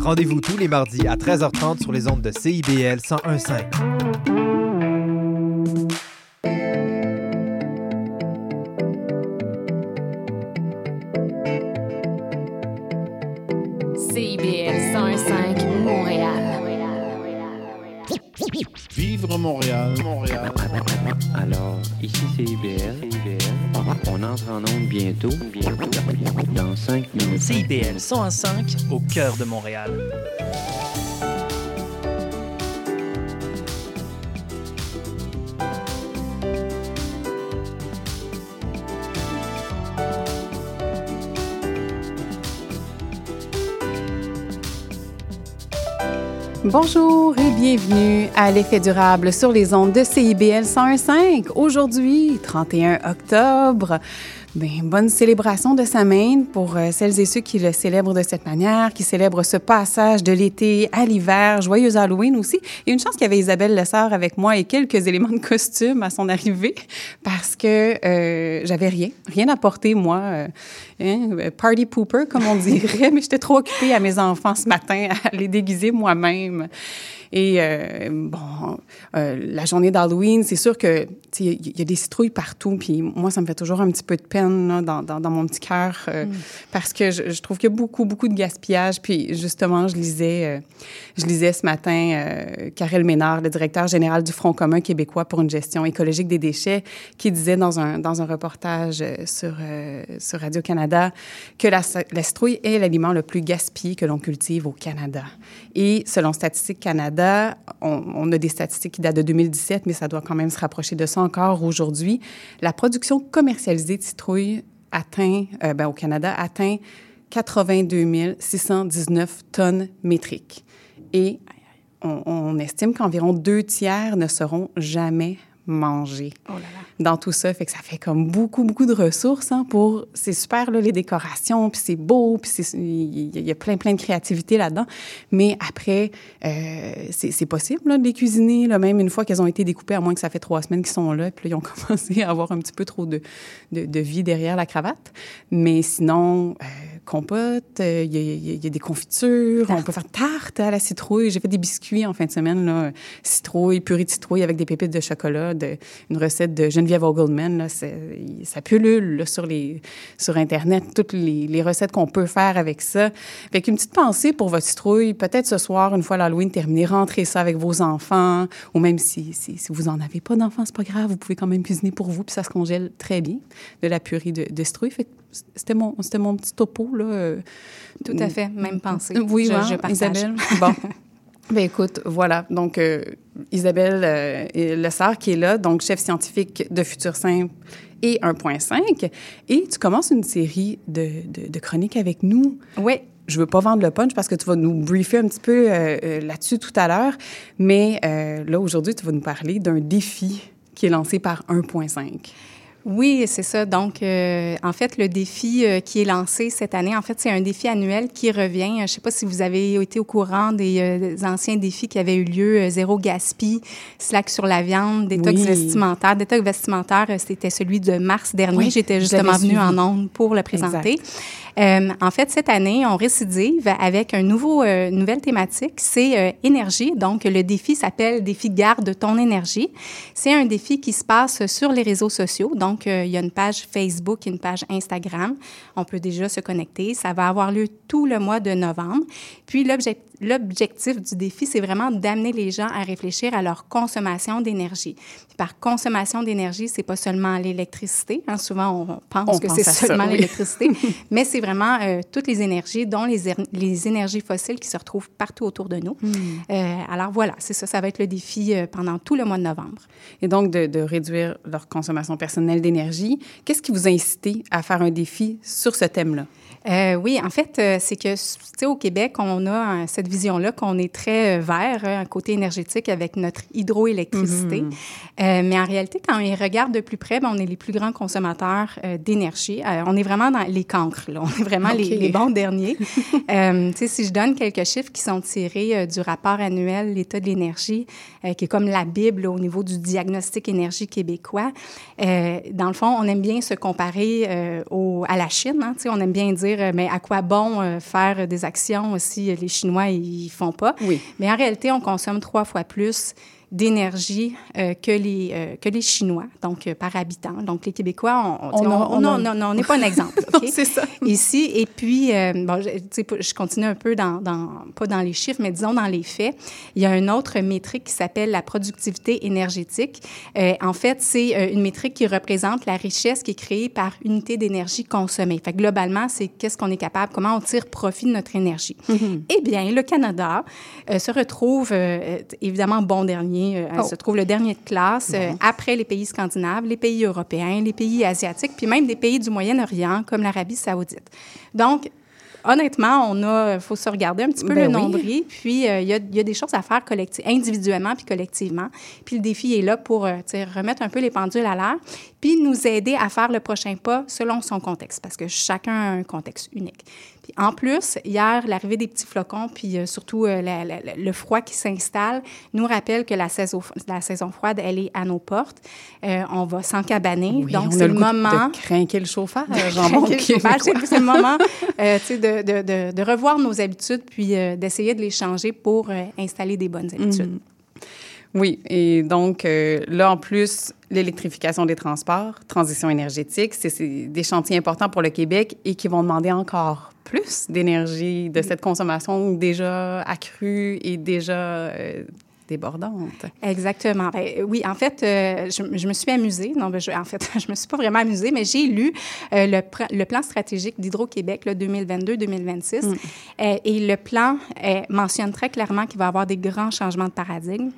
Rendez-vous tous les mardis à 13h30 sur les ondes de CIBL 101.5. On entre en onde bientôt, bientôt, dans 5 minutes. CIBL 105 au cœur de Montréal. Bonjour et bienvenue à l'effet durable sur les ondes de CIBL 101.5. Aujourd'hui, 31 octobre, ben, bonne célébration de Samhain pour euh, celles et ceux qui le célèbrent de cette manière, qui célèbrent ce passage de l'été à l'hiver. Joyeux Halloween aussi. Et une chance qu'il y avait Isabelle Lessard avec moi et quelques éléments de costume à son arrivée parce que euh, j'avais rien, rien à porter, moi. Euh, hein, party pooper, comme on dirait, mais j'étais trop occupée à mes enfants ce matin à les déguiser moi-même. Et euh, bon, euh, la journée d'Halloween, c'est sûr que il y, a des citrouilles partout. Puis moi, ça me fait toujours un petit peu de peine là, dans, dans, dans, mon petit cœur euh, mm. parce que je, je trouve qu'il y a beaucoup, beaucoup de gaspillage. Puis justement, je lisais, euh, je lisais ce matin euh, Karel Ménard, le directeur général du Front commun québécois pour une gestion écologique des déchets, qui disait dans un, dans un reportage sur, sur Que la, la citrouille est l'aliment le plus gaspillé que l'on cultive au Canada. Et selon Statistique Canada, on, a des statistiques qui datent de 2017, mais ça doit quand même se rapprocher de ça encore aujourd'hui. La production commercialisée de citrouilles atteint, euh, ben, au Canada atteint 82 619 tonnes métriques. Et on estime qu'environ deux tiers ne seront jamais manger oh là là. dans tout ça. Fait que ça fait comme beaucoup, beaucoup de ressources hein, pour... C'est super, là, les décorations, puis c'est beau, puis il y, a plein, plein de créativité là-dedans. Mais après, euh, c'est possible là, de les cuisiner, là, même une fois qu'elles ont été découpées, à moins que ça fait trois semaines qu'ils sont là, puis là, ils ont commencé à avoir un petit peu trop de, de, de vie derrière la cravate. Mais sinon... Euh, compote, il euh, y, y, a des confitures, on peut faire tarte à la citrouille. J'ai fait des biscuits en fin de semaine, là, citrouille, purée de citrouille avec des pépites de chocolat, une recette de Geneviève Ogelman. Là, ça pullule là, sur, les, sur Internet, toutes les, recettes qu'on peut faire avec ça. Avec une petite pensée pour votre citrouille, peut-être ce soir, une fois l'Halloween terminé, rentrez ça avec vos enfants, ou même si, si, vous n'en avez pas d'enfants, c'est pas grave, vous pouvez quand même cuisiner pour vous, puis ça se congèle très bien, de la purée de, citrouille. Fait c'était mon, c'était mon petit topo, là. Tout à fait, même pensée. Oui, je, hein, je partage. Isabelle. Bon. Ben écoute, voilà. Donc, euh, Isabelle euh, Lessard qui est là, donc chef scientifique de Futur Simple et 1.5. Et tu commences une série de, de, de chroniques avec nous. Oui. Je veux pas vendre le punch parce que tu vas nous briefer un petit peu euh, là-dessus tout à l'heure. Mais euh, là, aujourd'hui, tu vas nous parler d'un défi qui est lancé par 1.5. Oui, c'est ça. Donc, euh, en fait, le défi euh, qui est lancé cette année, en fait, c'est un défi annuel qui revient. Je ne sais pas si vous avez été au courant des, euh, des anciens défis qui avaient eu lieu, zéro gaspille, slack sur la viande, détox Oui. vestimentaire. Détox vestimentaire, c'était celui de mars dernier. Oui, J'étais justement venue en ondes pour le présenter. Exact. Euh, en fait, cette année, on récidive avec un nouveau, euh, une nouvelle thématique, c'est euh, énergie. Donc, le défi s'appelle Défi Garde ton énergie. C'est un défi qui se passe sur les réseaux sociaux. Donc, euh, il y a une page Facebook, une page Instagram. On peut déjà se connecter. Ça va avoir lieu tout le mois de novembre. Puis, l'objectif l'objectif du défi, c'est vraiment d'amener les gens à réfléchir à leur consommation d'énergie. Par consommation d'énergie, c'est pas seulement l'électricité. Hein, souvent, on pense On que c'est seulement oui. l'électricité, mais c'est vraiment euh, toutes les énergies, dont les, les énergies fossiles qui se retrouvent partout autour de nous. Hmm. Euh, alors voilà, c'est ça, ça va être le défi euh, pendant tout le mois de novembre. Et donc, de, de réduire leur consommation personnelle d'énergie. Qu'est-ce qui vous a incité à faire un défi sur ce thème-là? Euh, oui, en fait, euh, c'est que, tu sais, au Québec, on a euh, cette vision-là qu'on est très vert, un côté énergétique avec notre hydroélectricité. Mhm. Euh, mais en réalité, quand on y regarde de plus près, ben, on est les plus grands consommateurs euh, d'énergie. On est vraiment dans les cancres, là. est vraiment les, bons derniers. Tu sais, si je donne quelques chiffres qui sont tirés du rapport annuel L'État de l'énergie, qui est comme la Bible au niveau du diagnostic énergie québécois, dans le fond, on aime bien se comparer au, à la Chine. Hein, tu sais, on aime bien dire, euh, mais à quoi bon euh, faire des actions si les Chinois, ils font pas? Oui. Mais en réalité, on consomme trois fois plus d'énergie euh, que, les, euh, que les Chinois, donc euh, par habitant. Donc, les Québécois, on On non, non, non, on n'est pas un exemple. C'est ça. Ici, et puis, bon, je, continue un peu dans, dans, pas dans les chiffres, mais disons dans les faits. Il y a une autre métrique qui s'appelle la productivité énergétique. En fait, c'est une métrique qui représente la richesse qui est créée par unité d'énergie consommée. Fait que globalement, c'est qu'est-ce qu'on est capable, comment on tire profit de notre énergie. Eh bien, le Canada se retrouve évidemment bon dernier, euh, Oh. se trouve le dernier de classe euh, après les pays scandinaves, les pays européens, les pays asiatiques, puis même des pays du Moyen-Orient comme l'Arabie saoudite. Donc, honnêtement, on a, faut se regarder un petit peu Ben le oui. nombril, puis euh, il y, a, il y a des choses à faire individuellement puis collectivement. Puis le défi est là pour euh, remettre un peu les pendules à l'heure, puis nous aider à faire le prochain pas selon son contexte, parce que chacun a un contexte unique. En plus, hier, l'arrivée des petits flocons, puis euh, surtout euh, la- la- la- le froid qui s'installe, nous rappelle que la saison, la saison froide, elle est à nos portes. Euh, on va s'encabaner, Oui, donc c'est le moment De craquer le chauffage, québécois. c'est le moment de, de, de, de revoir nos habitudes puis d'essayer de les changer pour installer des bonnes habitudes. Oui, et donc euh, là, en plus, l'électrification des transports, transition énergétique, c'est- des chantiers importants pour le Québec et qui vont demander encore plus d'énergie de cette consommation déjà accrue et déjà euh, débordante. Exactement. Ben, oui, en fait, euh, je, je me suis amusée. Non, ben, je, en fait, je me suis pas vraiment amusée, mais j'ai lu euh, le, le plan stratégique d'Hydro-Québec là, 2022-2026. Euh, et le plan mentionne très clairement qu'il va y avoir des grands changements de paradigme.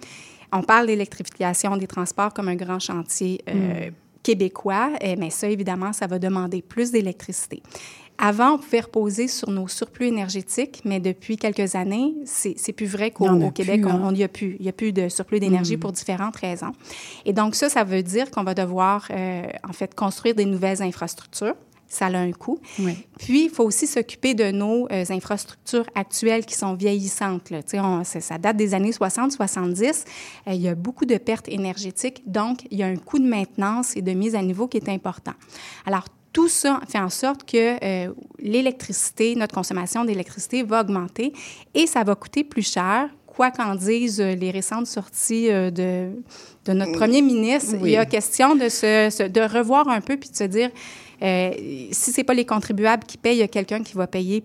On parle d'électrification des transports comme un grand chantier euh, québécois, euh, mais ça, évidemment, ça va demander plus d'électricité. Avant, on pouvait reposer sur nos surplus énergétiques, mais depuis quelques années, c'est plus vrai qu'au Québec, plus, hein. on n'y a plus. Il y a plus de surplus d'énergie pour différentes raisons. Et donc, ça, ça veut dire qu'on va devoir, euh, en fait, construire des nouvelles infrastructures. Ça a un coût. Oui. Puis, il faut aussi s'occuper de nos euh, infrastructures actuelles qui sont vieillissantes. Là. On- ça date des années 60-70. Euh, il y a beaucoup de pertes énergétiques. Donc, il y a un coût de maintenance et de mise à niveau qui est important. Alors, tout ça fait en sorte que euh, l'électricité, notre consommation d'électricité va augmenter et ça va coûter plus cher. Quoi qu'en disent euh, les récentes sorties euh, de, de notre premier ministre, Oui. il y a question de, se, de revoir un peu puis de se dire euh, si c'est pas les contribuables qui payent, il y a quelqu'un qui va payer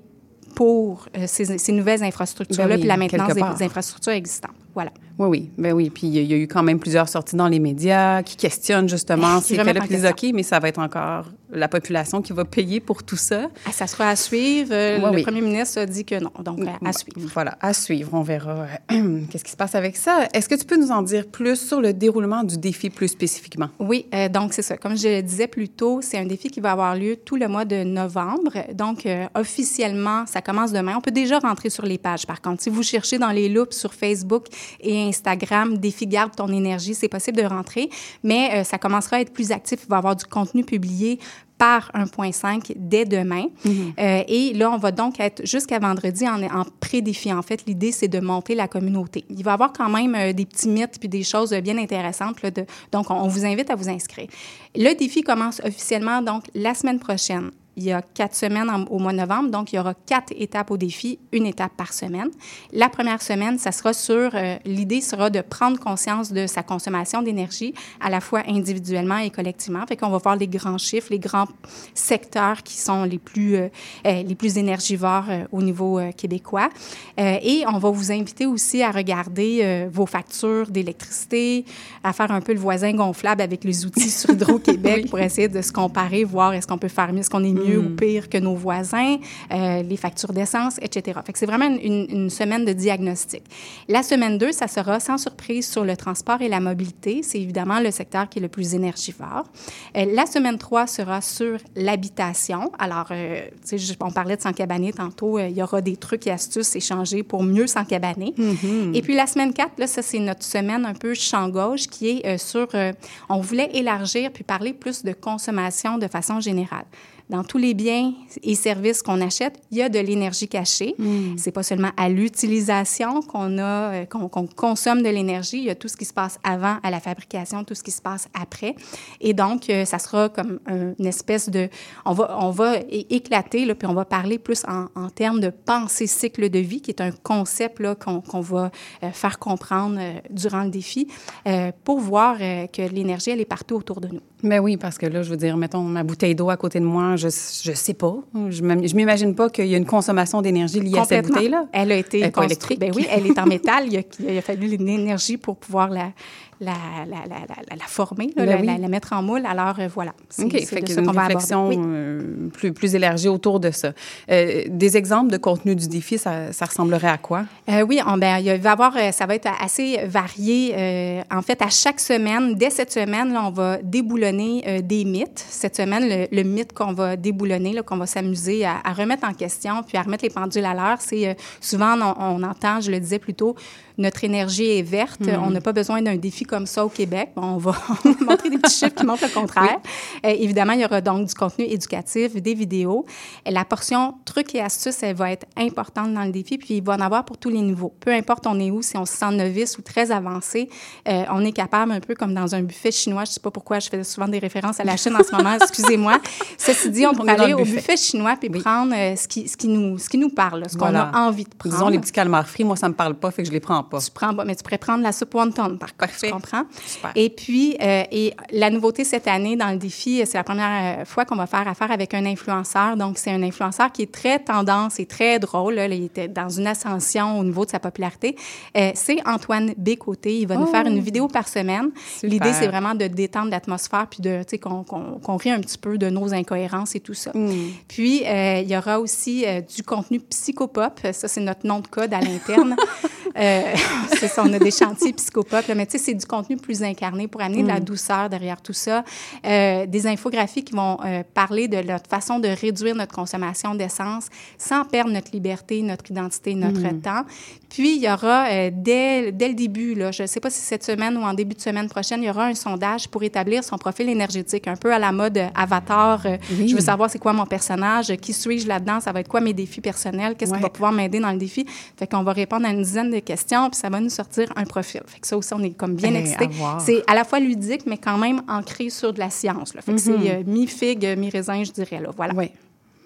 pour euh, ces, ces nouvelles infrastructures-là Ben oui, puis la maintenance des infrastructures existantes. Voilà. Oui, oui, ben oui. Puis il y a- eu quand même plusieurs sorties dans les médias qui questionnent justement ces en Puis. OK, mais ça va être encore la population qui va payer pour tout ça. Ah, Ça sera à suivre. Euh, Oui, le oui. premier ministre a dit que non. Donc, à, à suivre. Voilà, à suivre. On verra euh, qu'est-ce qui se passe avec ça. Est-ce que tu peux nous en dire plus sur le déroulement du défi plus spécifiquement? Oui, euh, donc c'est ça. Comme je le disais plus tôt, c'est un défi qui va avoir lieu tout le mois de novembre. Donc, officiellement, ça commence demain. On peut déjà rentrer sur les pages. Par contre, si vous cherchez dans les loops sur Facebook et Instagram, défi garde ton énergie, c'est possible de rentrer. Mais euh, ça commencera à être plus actif. Il va y avoir du contenu publié par 1.5 dès demain. Euh, et là, on va donc être jusqu'à vendredi en, en pré-défi. En fait, l'idée, c'est de monter la communauté. Il va y avoir quand même euh, des petits mythes puis des choses euh, bien intéressantes. là, de, donc, on, on vous invite à vous inscrire. Le défi commence officiellement donc la semaine prochaine. Il y a quatre semaines en- au mois de novembre, donc il y aura quatre étapes au défi, une étape par semaine. La première semaine, ça sera sur, euh, l'idée sera de prendre conscience de sa consommation d'énergie, à la fois individuellement et collectivement. Fait qu'on va voir les grands chiffres, les grands secteurs qui sont les plus, euh, euh, les plus énergivores euh, au niveau québécois. Et on va vous inviter aussi à regarder vos factures d'électricité, à faire un peu le voisin gonflable avec les outils sur Hydro-Québec pour essayer de se comparer, voir est-ce qu'on peut faire mieux, est-ce qu'on est mieux ou pire que nos voisins, euh, les factures d'essence, etc. Fait que c'est vraiment une, semaine de diagnostic. La semaine 2, ça sera sans surprise sur le transport et la mobilité. C'est évidemment le secteur qui est le plus énergivore. Euh, la semaine 3 sera sur l'habitation. Alors, euh, on parlait de s'encabaner tantôt. il y aura des trucs et astuces échangés pour mieux s'encabaner. Et puis la semaine 4, là, ça, c'est notre semaine un peu champ gauche qui est sur... on voulait élargir puis parler plus de consommation de façon générale. Dans tous les biens et services qu'on achète, il y a de l'énergie cachée. Mm. C'est pas seulement à l'utilisation qu'on a, euh, qu'on qu'on consomme de l'énergie. Il y a tout ce qui se passe avant à la fabrication, tout ce qui se passe après. Et donc, euh, ça sera comme un- une espèce de, on va, on va éclater là, puis on va parler plus en, en termes de pensée cycle de vie, qui est un concept là qu'on qu'on va euh, faire comprendre durant le défi, pour voir que l'énergie elle est partout autour de nous. Ben oui, parce que là, je veux dire, mettons ma bouteille d'eau à côté de moi, je, je sais pas. Je m'im- je m'imagine pas qu'il y a une consommation d'énergie liée à cette bouteille-là. Elle a été Elle construite. électrique. Ben oui, elle est en métal. Il a, il a fallu une énergie pour pouvoir la, la, la, la, la, la former, là, Ben la, oui. la- la mettre en moule. Alors, euh, voilà. C'est OK, fait qu'il y a une réflexion Oui. euh, plus, plus élargie autour de ça. Euh, des exemples de contenu du défi, ça, ça ressemblerait à quoi? Oui, on, ben, il va avoir, ça va être assez varié. En fait, à chaque semaine, dès cette semaine, là, on va déboulonner des mythes. Cette semaine, le, le mythe qu'on va déboulonner, qu'on va s'amuser à, à remettre en question, puis à remettre les pendules à l'heure, c'est souvent, on, on entend, je le disais plus tôt, notre énergie est verte. On n'a pas besoin d'un défi comme ça au Québec. Bon, on va montrer des petits chiffres qui montrent le contraire. Euh, évidemment, il y aura donc du contenu éducatif, des vidéos. Et la portion trucs et astuces, elle va être importante dans le défi, puis il va en avoir pour tous les niveaux. Peu importe on est où, si on se sent novice ou très avancé, euh, on est capable, un peu comme dans un buffet chinois, je ne sais pas pourquoi je fais souvent des références à la Chine en ce moment, excusez-moi. Ceci dit, on, On dans aller le au buffet. buffet chinois puis prendre euh, ce, qui, ce, qui nous, ce qui nous parle, ce Voilà. qu'on a envie de prendre. Disons les petits calmars frits, moi, ça me parle pas, fait que je les prends pas. Tu prends, mais tu pourrais prendre la soupe wonton, par contre, tu comprends? Super. Et puis, euh, et la nouveauté cette année dans le défi, c'est la première euh, fois qu'on va faire affaire avec un influenceur. Donc, c'est un influenceur qui est très tendance et très drôle. là. Il était dans une ascension au niveau de sa popularité. Euh, c'est Antoine Bécoté. Il va nous Oh. faire une vidéo par semaine. L'idée, c'est vraiment de détendre l'atmosphère puis de, tu sais, qu'on qu'on rit un petit peu de nos incohérences et tout ça. Mm. Puis, euh, il y aura aussi euh, du contenu psychopop. Ça, c'est notre nom de code à l'interne. Euh, c'est ça, on a des chantiers psychopop, là, mais tu sais, c'est du contenu plus incarné pour amener de la douceur derrière tout ça. Euh, des infographies qui vont euh, parler de notre façon de réduire notre consommation d'essence sans perdre notre liberté, notre identité, notre temps. Puis, il y aura, dès, dès le début, là, je ne sais pas si cette semaine ou en début de semaine prochaine, il y aura un sondage pour établir son profil énergétique, un peu à la mode avatar. Oui. Je veux savoir c'est quoi mon personnage, qui suis-je là-dedans, ça va être quoi mes défis personnels, qu'est-ce Ouais. qui va pouvoir m'aider dans le défi. Fait qu'on va répondre à une dizaine de questions, puis ça va nous sortir un profil. Fait que ça aussi, on est comme bien Hey, excités. à voir. C'est à la fois ludique, mais quand même ancré sur de la science. Là. Fait que c'est euh, mi-figue, mi-raisin, je dirais. Là. Voilà. Oui.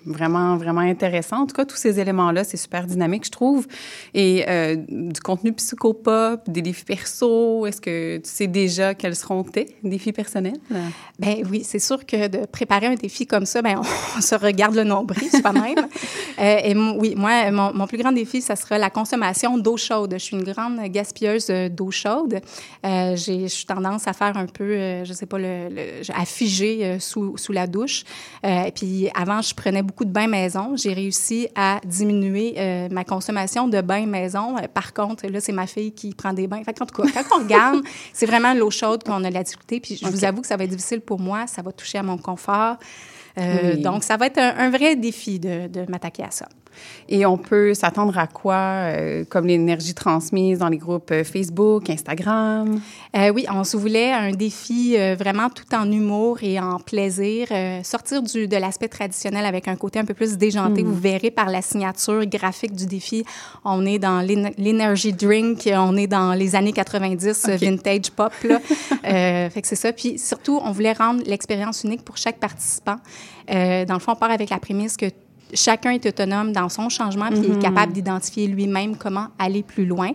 Vraiment, vraiment intéressant. En tout cas, tous ces éléments-là, c'est super dynamique, je trouve. Et euh, du contenu psychopop, des défis perso, est-ce que tu sais déjà quels seront tes défis personnels? Ben oui, c'est sûr que de préparer un défi comme ça, ben on, se regarde le nombril soi-même. euh, et oui, moi, mon, mon plus grand défi, ça sera la consommation d'eau chaude. Je suis une grande gaspilleuse euh, d'eau chaude. Euh, j'ai, je suis tendance à faire un peu, je sais pas, le, le- à figer sous, sous la douche. Et puis avant, je prenais beaucoup de bains maison. J'ai réussi à diminuer euh, ma consommation de bains maison. Euh, par contre, là, c'est ma fille qui prend des bains. Fait qu'en tout cas, quand on regarde, c'est vraiment l'eau chaude qu'on a de la difficulté. Puis je vous avoue que ça va être difficile pour moi. Ça va toucher à mon confort. Euh, Oui. Donc, ça va être un, un vrai défi de, de m'attaquer à ça. Et on peut s'attendre à quoi, euh, comme l'énergie transmise dans les groupes euh, Facebook, Instagram? Euh, oui, on se voulait un défi euh, vraiment tout en humour et en plaisir, sortir du, de l'aspect traditionnel avec un côté un peu plus déjanté. Vous verrez par la signature graphique du défi, on est dans l'energy drink, on est dans les années 90 euh, vintage pop. Là. Fait que c'est ça. Puis surtout, on voulait rendre l'expérience unique pour chaque participant. Dans le fond, on part avec la prémisse que chacun est autonome dans son changement puis est capable d'identifier lui-même comment aller plus loin.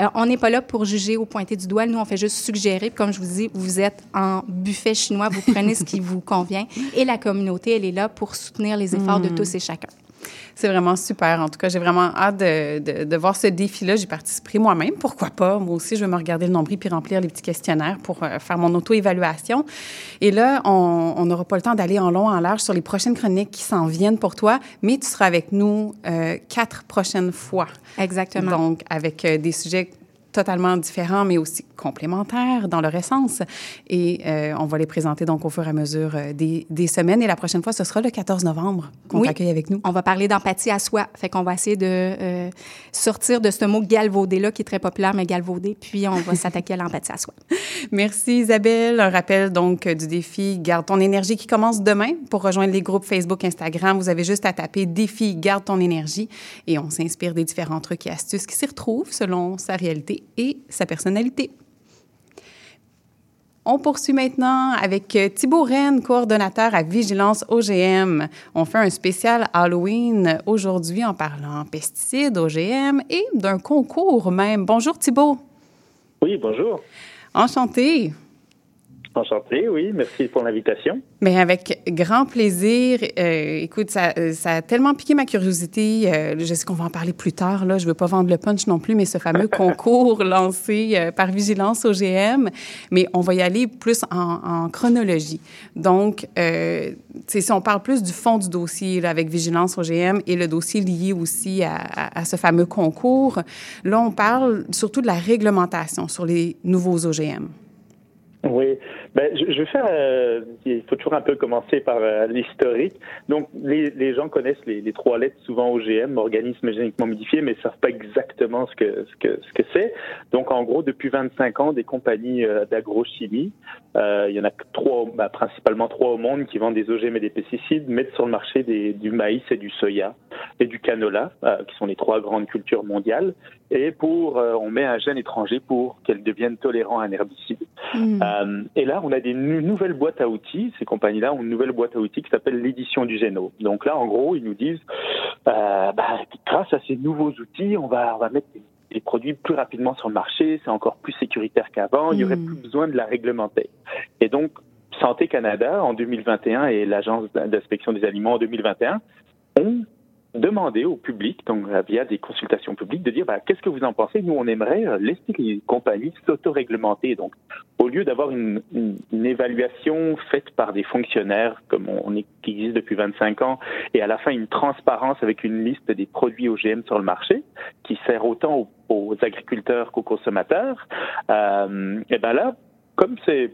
Euh, on n'est pas là pour juger ou pointer du doigt. Nous, on fait juste suggérer. Puis Comme je vous dis, vous êtes en buffet chinois, vous prenez ce qui vous convient. Et la communauté, elle est là pour soutenir les efforts de tous et chacun. C'est vraiment super. En tout cas, j'ai vraiment hâte de, de- de voir ce défi-là. J'y participerai moi-même. Pourquoi pas? Moi aussi, je vais me regarder le nombril puis remplir les petits questionnaires pour euh, faire mon auto-évaluation. Et là, on on n'aura pas le temps d'aller en long, en large sur les prochaines chroniques qui s'en viennent pour toi, mais tu seras avec nous euh, quatre prochaines fois. Exactement. Donc, avec euh, des sujets totalement différents, mais aussi complémentaires dans leur essence. Et euh, on va les présenter donc au fur et à mesure euh, des, des, semaines. Et la prochaine fois, ce sera le 14 novembre qu'on Oui. t'accueille avec nous. On va parler d'empathie à soi. Fait qu'on va essayer de euh, sortir de ce mot galvaudé-là qui est très populaire, mais galvaudé. Puis on va s'attaquer à l'empathie à soi. Merci Isabelle. Un rappel donc du défi Garde ton énergie qui commence demain. Pour rejoindre les groupes Facebook, Instagram, vous avez juste à taper défi Garde ton énergie et on s'inspire des différents trucs et astuces qui s'y retrouvent selon sa réalité et sa personnalité. On poursuit maintenant avec euh, Thibaut Rennes, coordonnateur à Vigilance OGM. On fait un spécial Halloween aujourd'hui en parlant pesticides, OGM et d'un concours même. Bonjour Thibaut. Oui, bonjour. Enchanté. Enchanté, oui. Merci pour l'invitation. Mais avec grand plaisir. Euh, écoute, ça, euh, ça a tellement piqué ma curiosité. Euh, je sais qu'on va en parler plus tard. Là, je veux pas vendre le punch non plus, mais ce fameux concours lancé euh, par Vigilance OGM. Mais on va y aller plus en, en chronologie. Donc, si on parle plus du fond du dossier là, avec Vigilance OGM et le dossier lié aussi à, à, à ce fameux concours, là, on parle surtout de la réglementation sur les nouveaux OGM. Oui, ben, je, je vais faire. Euh, il faut toujours un peu commencer par euh, l'historique. Donc, les, les gens connaissent les, les, trois lettres souvent OGM, organisme génétiquement modifié, mais ne savent pas exactement ce que ce que ce que c'est. Donc, en gros, depuis 25 ans, des compagnies euh, d'agrochimie, il y en a trois, ben, principalement trois au monde, qui vendent des OGM et des pesticides, mettent sur le marché des, du maïs et du soya et du canola, qui sont les trois grandes cultures mondiales. Et pour, on met un gène étranger pour qu'elles deviennent tolérantes à un herbicide. Mm. Euh, et là, on a des nouvelles boîtes à outils. Ces compagnies-là ont une nouvelle boîte à outils qui s'appelle l'édition du génome. Donc là, en gros, ils nous disent, euh, bah, grâce à ces nouveaux outils, on va, on va mettre des, des produits plus rapidement sur le marché. C'est encore plus sécuritaire qu'avant. Il n'y aurait Mm. plus besoin de la réglementer. Et donc, Santé Canada en 2021 et l'Agence d'inspection des aliments en 2021 ont demander au public, donc euh, via des consultations publiques, de dire bah, qu'est-ce que vous en pensez? Nous, on aimerait euh, laisser les compagnies s'autoréglementer. Donc, au lieu d'avoir une, une, une, évaluation faite par des fonctionnaires, comme on, est, qui existe depuis 25 ans, et à la fin une transparence avec une liste des produits OGM sur le marché, qui sert autant aux, aux agriculteurs qu'aux consommateurs, euh, et ben là, comme c'est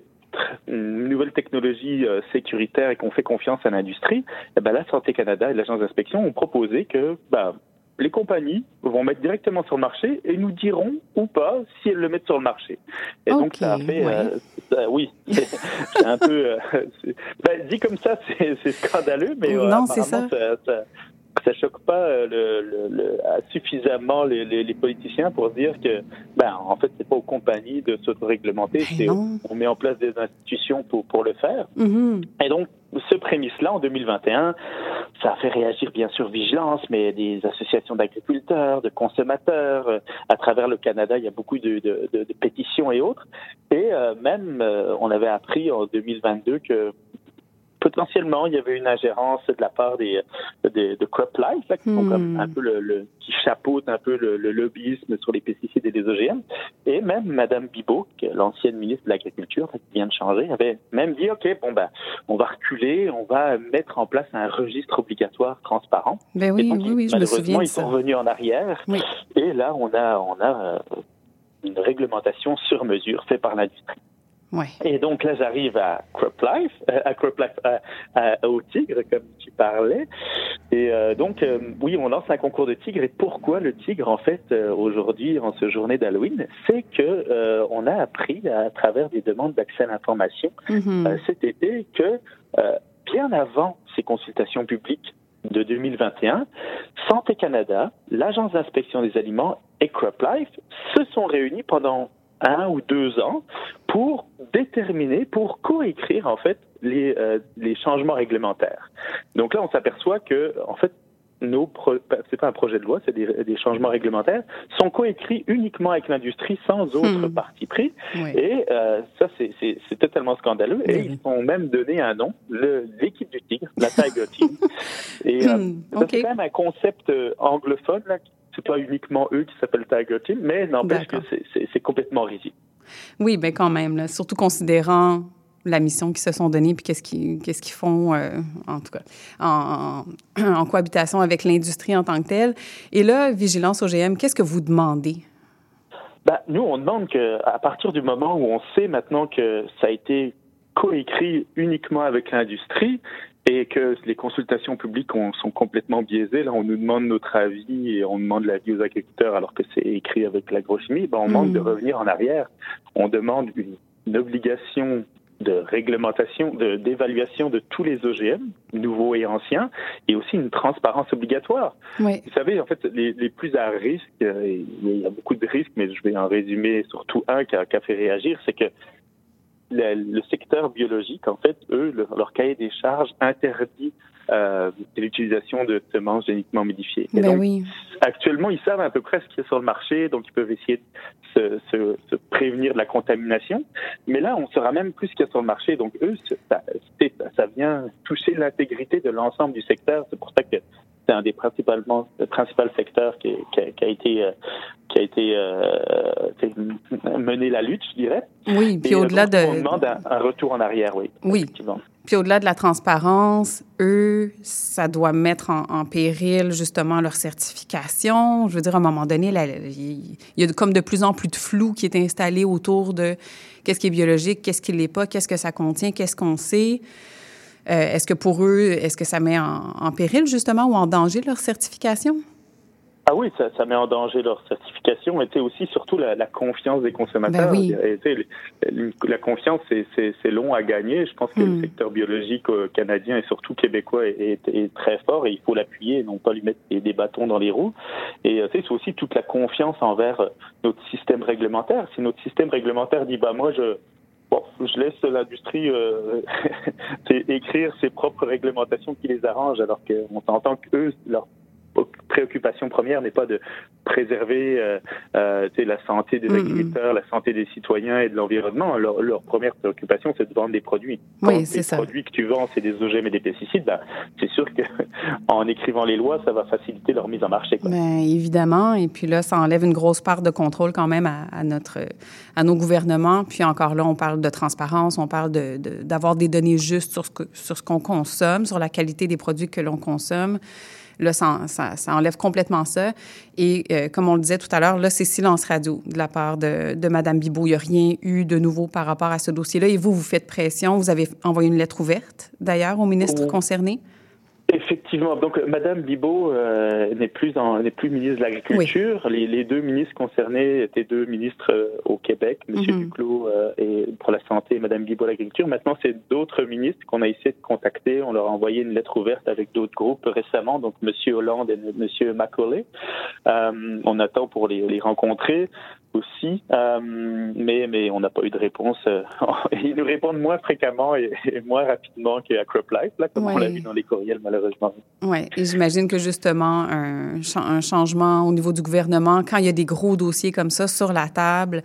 une nouvelle technologie euh, sécuritaire et qu'on fait confiance à l'industrie, eh ben la Santé Canada et l'agence d'inspection ont proposé que ben, les compagnies vont mettre directement sur le marché et nous diront ou pas si elles le mettent sur le marché. Et okay, donc ça a fait, ouais. euh, ça, oui, c'est un peu, euh, ben, dit comme ça, c'est scandaleux, mais non, c'est ça. ça, ça ça choque pas le, le, le, suffisamment les, les, les, politiciens pour dire que, ben, en fait, c'est pas aux compagnies de s'autoréglementer, c'est on met en place des institutions pour, pour le faire. Mm -hmm. Et donc, ce prémisse-là, en 2021, ça a fait réagir, bien sûr, Vigilance, mais des associations d'agriculteurs, de consommateurs. Euh, à travers le Canada, il y a beaucoup de, de, de, de pétitions et autres. Et euh, même, euh, on avait appris en 2022 que potentiellement il y avait une ingérence de la part des de, de Crop Life là, qui sont Hmm. comme un peu le, le qui chapeautent un peu le, le, lobbyisme sur les pesticides et les OGM et même Madame Bibot l'ancienne ministre de l'agriculture qui vient de changer avait même dit ok bon ben on va reculer on va mettre en place un registre obligatoire transparent. Ben oui donc, oui, oui je me souviens ils sont revenus en arrière. Oui. et là on a on a euh, une réglementation sur mesure faite par l'industrie Ouais. Et donc là, j'arrive à Crop Life, euh, à Crop Life, à, à, au tigre, comme tu parlais. Et euh, donc, euh, oui, on lance un concours de tigre. Et pourquoi le tigre, en fait, aujourd'hui, en ce journée d'Halloween, c'est que euh, on a appris à, travers des demandes d'accès à l'information mm -hmm. cet été que bien avant ces consultations publiques de 2021, Santé Canada, l'Agence d'inspection des aliments et Crop Life se sont réunis pendant un ou deux ans pour déterminer, pour coécrire en fait les, euh, les changements réglementaires. Donc là, on s'aperçoit que en fait nos c'est pas un projet de loi, c'est des, des, changements réglementaires sont coécrits uniquement avec l'industrie sans autre Hmm. parti pris. Oui. Et euh, ça, c'est totalement scandaleux. Et Oui. ils ont même donné un nom, l'équipe du tigre, la Tiger Team. Et euh, Hmm, c'est quand même un concept anglophone là, c'est pas uniquement eux qui s'appellent Tiger Team, mais n'empêche que c'est- complètement risible. Oui, ben quand même, là, surtout considérant la mission qu'ils se sont donnée puis qu'est-ce qu'ils qu'est-ce qu'ils font, euh, en tout cas, en, en- en cohabitation avec l'industrie en tant que telle. Et là, Vigilance OGM, qu'est-ce que vous demandez? bah, Nous, on demande qu'à partir du moment où on sait maintenant que ça a été coécrit uniquement avec l'industrie et que les consultations publiques sont complètement biaisées. Là, on nous demande notre avis et on demande l'avis aux agriculteurs alors que c'est écrit avec l'agrochimie. Ben, on demande de mmh. revenir en arrière. On demande une, obligation de réglementation, d'évaluation de, tous les OGM, nouveaux et anciens, et aussi une transparence obligatoire. Vous savez, en fait, les, plus à risque, euh, il y a beaucoup de risques, mais je vais en résumer surtout un qui a fait réagir, c'est que le, secteur biologique, en fait, eux, leur cahier des charges interdit euh, l'utilisation de semences génétiquement modifiées. Ben oui. Actuellement, ils savent à peu près ce qui est sur le marché, donc ils peuvent essayer de se, se, prévenir de la contamination. Mais là, on saura même plus ce qu'il y a sur le marché. Donc eux, ça, ça vient toucher l'intégrité de l'ensemble du secteur. C'est pour ça que c'est un des principalement, principaux secteurs qui, qui, a, qui a été qui a été euh, mené la lutte, je dirais. Oui, puis au-delà de... On demande un, retour en arrière, oui. Oui. Puis au-delà de la transparence, eux, ça doit mettre en, péril justement leur certification. Je veux dire, à un moment donné, il y a comme de plus en plus de flou qui est installé autour de qu'est-ce qui est biologique, qu'est-ce qui l'est pas, qu'est-ce que ça contient, qu'est-ce qu'on sait. Euh, est-ce que pour eux, est-ce que ça met en, péril justement ou en danger leur certification? Ah oui, ça, ça, met en danger leur certification et aussi surtout la, la, confiance des consommateurs. Ben oui. la confiance, c'est long à gagner. Je pense que le hmm. secteur biologique euh, canadien et surtout québécois est, est, très fort et il faut l'appuyer et non pas lui mettre des, bâtons dans les roues. Et euh, c'est aussi toute la confiance envers notre système réglementaire. Si notre système réglementaire dit bah moi je Je laisse l'industrie euh, écrire ses propres réglementations qui les arrangent, alors qu'on s'entend qu'eux, leur préoccupation première n'est pas de préserver euh, euh la santé des agriculteurs, la santé des citoyens et de l'environnement. Leur, leur, première préoccupation, c'est de vendre des produits. Oui, c'est ça. Les produits que tu vends, c'est des OGM et des pesticides. Ben, c'est sûr que en écrivant les lois, ça va faciliter leur mise en marché. Quoi. Ben, évidemment. Et puis là, ça enlève une grosse part de contrôle quand même à, à notre, à nos gouvernements. Puis encore là, on parle de transparence, on parle d'avoir de, des données justes sur ce, sur ce qu'on consomme, sur la qualité des produits que l'on consomme. Là, ça, ça, enlève complètement ça. Et euh, comme on le disait tout à l'heure, là, c'est silence radio de la part de, de Mme Bibot. Il n'y a rien eu de nouveau par rapport à ce dossier-là. Et vous, vous faites pression. Vous avez envoyé une lettre ouverte, d'ailleurs, au ministre concerné? Effectivement. Donc, Madame Bibot euh, n'est plus n'est plus ministre de l'Agriculture. Les, deux ministres concernés étaient deux ministres euh, au Québec, Monsieur mm Duclos euh, et pour la santé, et Madame Bibot l'Agriculture. Maintenant, c'est d'autres ministres qu'on a essayé de contacter. On leur a envoyé une lettre ouverte avec d'autres groupes récemment, donc Monsieur Hollande et Monsieur Macaulay. on attend pour les, les rencontrer aussi, euh, mais, mais on n'a pas eu de réponse. Euh, ils nous répondent moins fréquemment et, moins rapidement qu'à CropLife, là, comme on l'a vu dans les courriels, malheureusement. Oui, et j'imagine que justement, un, un, changement au niveau du gouvernement, quand il y a des gros dossiers comme ça sur la table,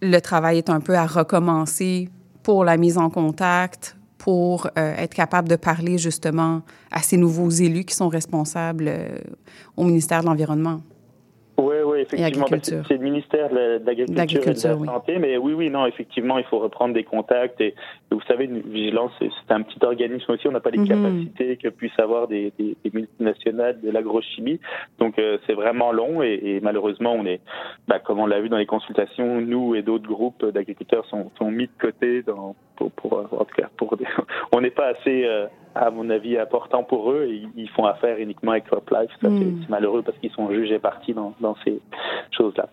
le travail est un peu à recommencer pour la mise en contact, pour euh, être capable de parler justement à ces nouveaux élus qui sont responsables au ministère de l'Environnement. Effectivement. Ben, c'est le ministère de l'Agriculture et de la Santé, mais oui, oui, non, effectivement, il faut reprendre des contacts. Et, vous savez, une vigilance, c'est un petit organisme aussi. On n'a pas les mhm. capacités que puissent avoir des, des, multinationales de l'agrochimie. Donc, euh, c'est vraiment long et, malheureusement, on est, bah, comme on l'a vu dans les consultations, nous et d'autres groupes d'agriculteurs sont, sont, mis de côté dans, pour, pour, en tout cas, pour on n'est pas assez. Euh, à mon avis, important pour eux. Et ils font affaire uniquement avec Life. Hmm. C'est malheureux parce qu'ils sont jugés partis dans, dans ces choses-là.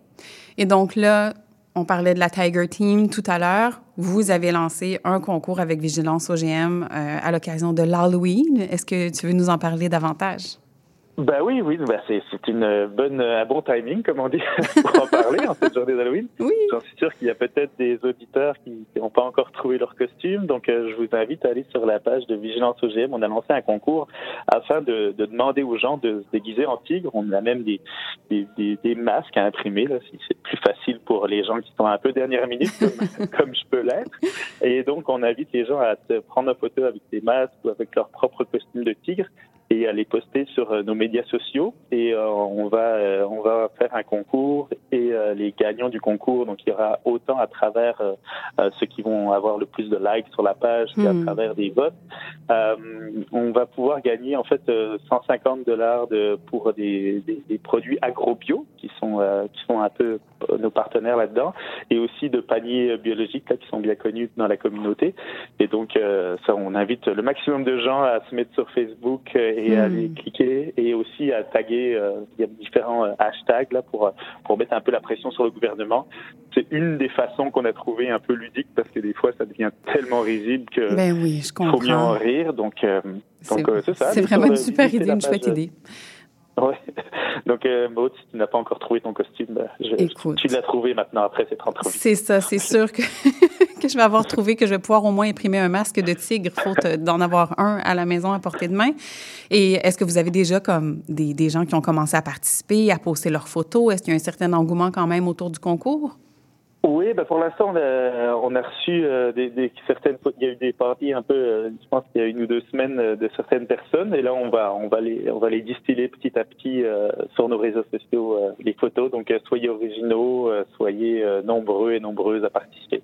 Et donc là, on parlait de la Tiger Team tout à l'heure. Vous avez lancé un concours avec Vigilance OGM euh, à l'occasion de l'Halloween. Est-ce que tu veux nous en parler davantage? Ben oui, oui, ben c'est, une bonne, un bon timing, comme on dit, pour en parler en cette journée d'Halloween. Oui. J'en suis sûr qu'il y a peut-être des auditeurs qui n'ont pas encore trouvé leur costume, donc euh, je vous invite à aller sur la page de Vigilance OGM. On a lancé un concours afin de, de demander aux gens de se déguiser en tigre. On a même des, des, des, masques à imprimer, là, si c'est plus facile pour les gens qui sont un peu dernière minute, comme, comme je peux l'être. Et donc, on invite les gens à prendre une photo avec des masques ou avec leur propre costume de tigre et à les poster sur euh, nos médias sociaux et euh, on va euh, on va faire un concours et les gagnants du concours donc il y aura autant à travers ceux qui vont avoir le plus de likes sur la page qu'à hmm. travers des votes on va pouvoir gagner en fait 150 dollars de pour des, des, des produits agro-bio qui sont qui sont un peu nos partenaires là-dedans, et aussi de paniers biologiques là, qui sont bien connus dans la communauté. Et donc, ça, on invite le maximum de gens à se mettre sur Facebook et à Hmm. les cliquer, et aussi à taguer. il y a différents hashtags là pour pour mettre un peu la pression sur le gouvernement. C'est une des façons qu'on a trouvé un peu ludique parce que des fois, ça devient tellement risible que Ben oui, je faut mieux en rire. Donc, euh, C'est donc euh, c'est ça. c'est Allez vraiment une euh, super idée, une chouette idée. Ouais. Donc, euh, Maud, si tu n'as pas encore trouvé ton costume, bah, je- Écoute. tu l'as trouvé maintenant après cette entrevue. C'est ça, c'est sûr que, que je vais avoir trouvé que je vais pouvoir au moins imprimer un masque de tigre, faute d'en avoir un à la maison à portée de main. Et est-ce que vous avez déjà comme des, des gens qui ont commencé à participer, à poster leurs photos? Est-ce qu'il y a un certain engouement quand même autour du concours? Oui, bah pour l'instant, on a, reçu euh, des, certaines. Il y a eu des parties un peu. euh, je pense qu'il y a une ou deux semaines euh, de certaines personnes, et là, on va, on va les, on va les distiller petit à petit euh, sur nos réseaux sociaux, euh, les photos. Donc, euh, soyez originaux, euh, soyez euh, nombreux et nombreuses à participer.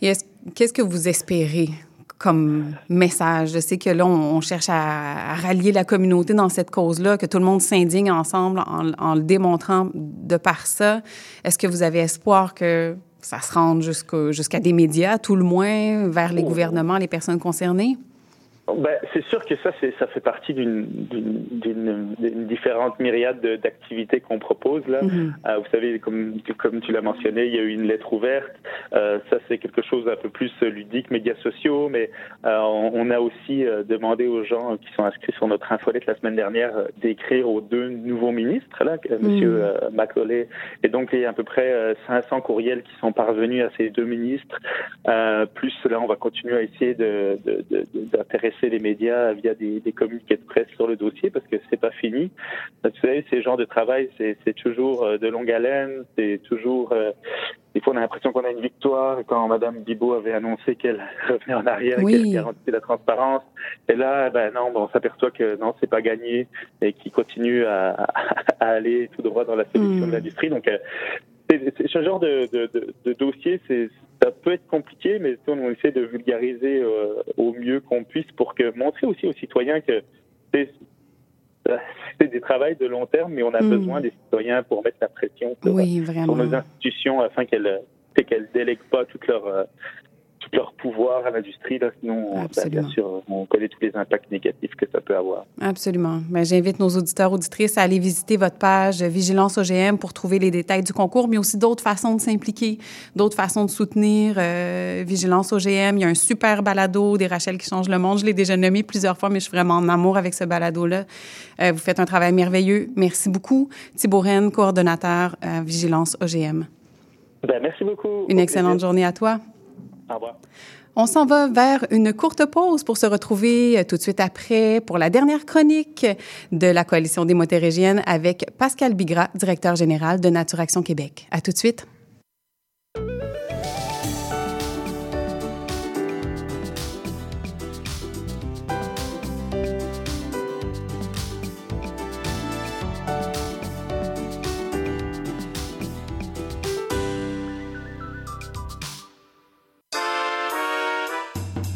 Qu'est-ce que vous espérez comme message? Je sais que là, on, on cherche à, à rallier la communauté dans cette cause-là, que tout le monde s'indigne ensemble en, en le démontrant de par ça. Est-ce que vous avez espoir que ça se rende jusqu'à des médias, tout le moins, vers les Oh. gouvernements, les personnes concernées? Ben, c'est sûr que ça, c'est, ça fait partie d'une, d'une, d'une, d'une différente myriade de- d'activités qu'on propose là. Mhm. Euh, vous savez, comme, comme tu l'as mentionné, il y a eu une lettre ouverte. Euh, ça, c'est quelque chose un peu plus ludique, médias sociaux, mais euh, on, on a aussi euh, demandé aux gens qui sont inscrits sur notre infolette la semaine dernière euh, d'écrire aux deux nouveaux ministres, là, euh, Monsieur euh, Macaulay. Et donc, il y a à peu près euh, 500 courriels qui sont parvenus à ces deux ministres. Euh, plus là, on va continuer à essayer de, de, de- de- d'intéresser les médias via des, des communiqués de presse sur le dossier parce que c'est pas fini. Vous savez, ces genres de travail, c'est, toujours euh, de longue haleine, c'est toujours. euh, des fois, on a l'impression qu'on a une victoire quand Madame Bibot avait annoncé qu'elle revenait en arrière Oui. et qu'elle garantissait la transparence. Et là, ben non, ben, on s'aperçoit que non, c'est pas gagné et qu'il continue à, à aller tout droit dans la solution Mm. de l'industrie. Donc, euh, ce genre de, de, de, de dossier, c'est ça peut être compliqué, mais on, essaie de vulgariser euh, au mieux qu'on puisse pour que montrer aussi aux citoyens que c'est c'est des travails de long terme, mais on a Mm. besoin des citoyens pour mettre la pression sur, Oui, sur vraiment. nos institutions afin qu'elles qu'elles délèguent pas toute leur euh, tout leur pouvoir à l'industrie. Là, sinon, on- ben, bien sûr, on connaît tous les impacts négatifs que ça peut avoir. Absolument. Ben, J'invite nos auditeurs, auditrices à aller visiter votre page Vigilance OGM pour trouver les détails du concours, mais aussi d'autres façons de s'impliquer, d'autres façons de soutenir euh, Vigilance OGM. Il y a un super balado des Rachel qui change le monde. Je l'ai déjà nommé plusieurs fois, mais je suis vraiment en amour avec ce balado-là. Euh, vous faites un travail merveilleux. Merci beaucoup. Thibaut Rennes, coordonnateur euh, Vigilance OGM. Ben, merci beaucoup. Une excellente plaisir. journée à toi. On s'en va vers une courte pause pour se retrouver euh, tout de suite après pour la dernière chronique de la Coalition des motorégiennes avec Pascal Bigra, directeur général de Nature Action Québec. À tout de suite.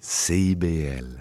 CIBL.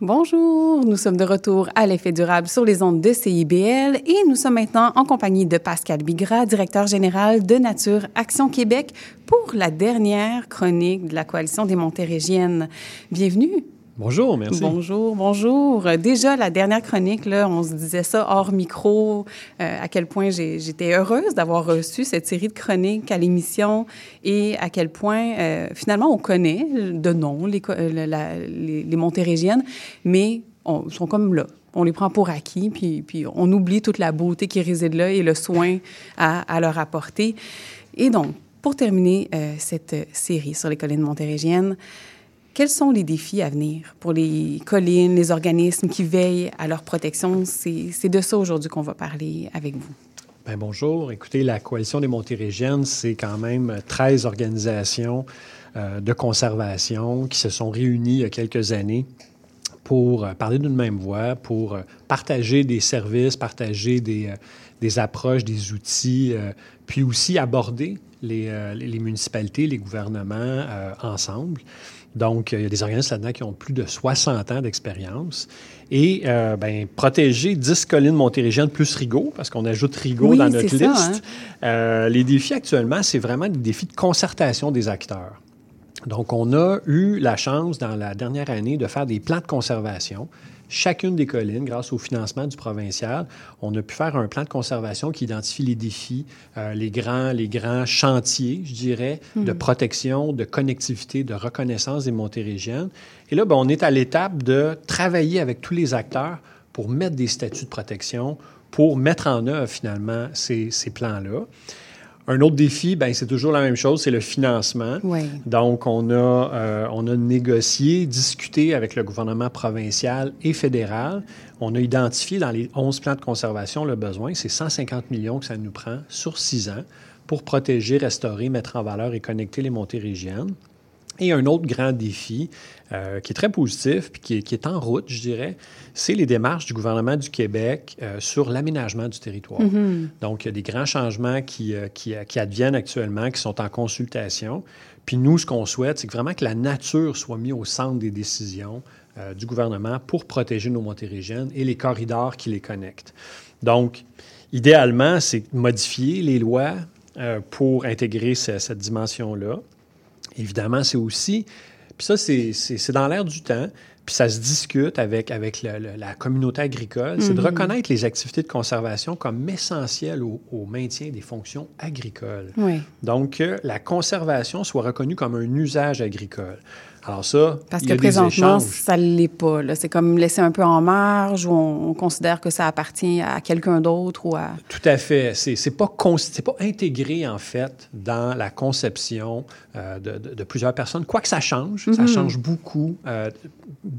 Bonjour, nous sommes de retour à l'effet durable sur les ondes de CIBL et nous sommes maintenant en compagnie de Pascal Bigra, directeur général de Nature Action Québec, pour la dernière chronique de la Coalition des Montérégiennes. Bienvenue. Bonjour, merci. Bonjour, bonjour. Déjà, la dernière chronique, là, on se disait ça hors micro, euh, à quel point j'étais heureuse d'avoir reçu cette série de chroniques à l'émission et à quel point, euh, finalement, on connaît de nom les, euh, la, les, les Montérégiennes, mais ils sont comme là. On les prend pour acquis, puis, puis on oublie toute la beauté qui réside là et le soin à, à leur apporter. Et donc, pour terminer euh, cette série sur les collines montérégiennes, quels sont les défis à venir pour les collines, les organismes qui veillent à leur protection? C'est de ça aujourd'hui qu'on va parler avec vous. Bien, bonjour. Écoutez, la Coalition des Montérégiennes, c'est quand même 13 organisations euh, de conservation qui se sont réunies il y a quelques années pour euh, parler d'une même voix, pour euh, partager des services, partager des, approches, des outils, puis aussi aborder les, municipalités, les gouvernements ensemble. Donc, il y a des organismes là-dedans qui ont plus de 60 ans d'expérience. Et euh, ben, protéger 10 collines montérégiennes plus Rigaud, parce qu'on ajoute Rigaud Oui, dans notre liste. ça, hein. Euh, les défis actuellement, c'est vraiment des défis de concertation des acteurs. Donc, on a eu la chance dans la dernière année de faire des plans de conservation. Chacune des collines, grâce au financement du provincial, on a pu faire un plan de conservation qui identifie les défis, euh, les, grands, les grands chantiers, je dirais, de Mhm. protection, de connectivité, de reconnaissance des montérégiennes. Et là, ben, on est à l'étape de travailler avec tous les acteurs pour mettre des statuts de protection, pour mettre en œuvre finalement ces, ces plans-là. Un autre défi, ben, c'est toujours la même chose, c'est le financement. Oui. Donc, on a, euh, on a négocié, discuté avec le gouvernement provincial et fédéral. On a identifié dans les 11 plans de conservation le besoin. C'est 150 millions que ça nous prend sur six ans pour protéger, restaurer, mettre en valeur et connecter les montérégiennes. Et un autre grand défi euh, qui est très positif puis qui est, qui est en route, je dirais, c'est les démarches du gouvernement du Québec euh, sur l'aménagement du territoire. Mhm. Donc, il y a des grands changements qui, euh, qui, qui adviennent actuellement, qui sont en consultation. Puis nous, ce qu'on souhaite, c'est vraiment que la nature soit mise au centre des décisions du gouvernement pour protéger nos montérégiennes et les corridors qui les connectent. Donc, idéalement, c'est modifier les lois pour intégrer ce- cette dimension-là. Évidemment, c'est aussi, puis ça, c'est- dans l'air du temps, puis ça se discute avec, avec le- le- la communauté agricole, c'est de Mhm. reconnaître les activités de conservation comme essentielles au, au maintien des fonctions agricoles. Oui. Donc, que la conservation soit reconnue comme un usage agricole. Alors ça, Parce il y que a des présentement, échanges. ça ne l'est pas. là. C'est comme laissé un peu en marge où on, on considère que ça appartient à quelqu'un d'autre ou à... Tout à fait. C'est n'est pas, c'est pas intégré, en fait, dans la conception euh, de, de- de plusieurs personnes. Quoique ça change, ça Mhm. change beaucoup, euh,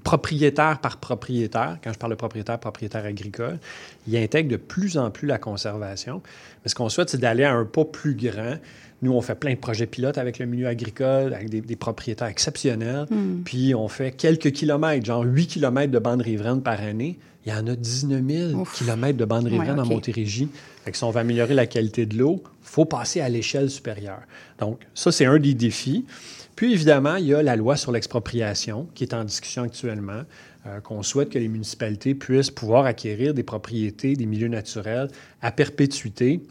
propriétaire par propriétaire. Quand je parle de propriétaire, propriétaire agricole, il intègre de plus en plus la conservation. Mais ce qu'on souhaite, c'est d'aller à un pas plus grand. Nous, on fait plein de projets pilotes avec le milieu agricole, avec des, des propriétaires exceptionnels. Mhm. Puis on fait quelques kilomètres, genre 8 kilomètres de bande riveraine par année. Il y en a 19 000 kilomètres de bande Ouais, riveraine OK. en Montérégie. Fait que si on veut améliorer la qualité de l'eau, il faut passer à l'échelle supérieure. Donc, ça, c'est un des défis. Puis, évidemment, il y a la loi sur l'expropriation qui est en discussion actuellement, euh, qu'on souhaite que les municipalités puissent pouvoir acquérir des propriétés, des milieux naturels à perpétuité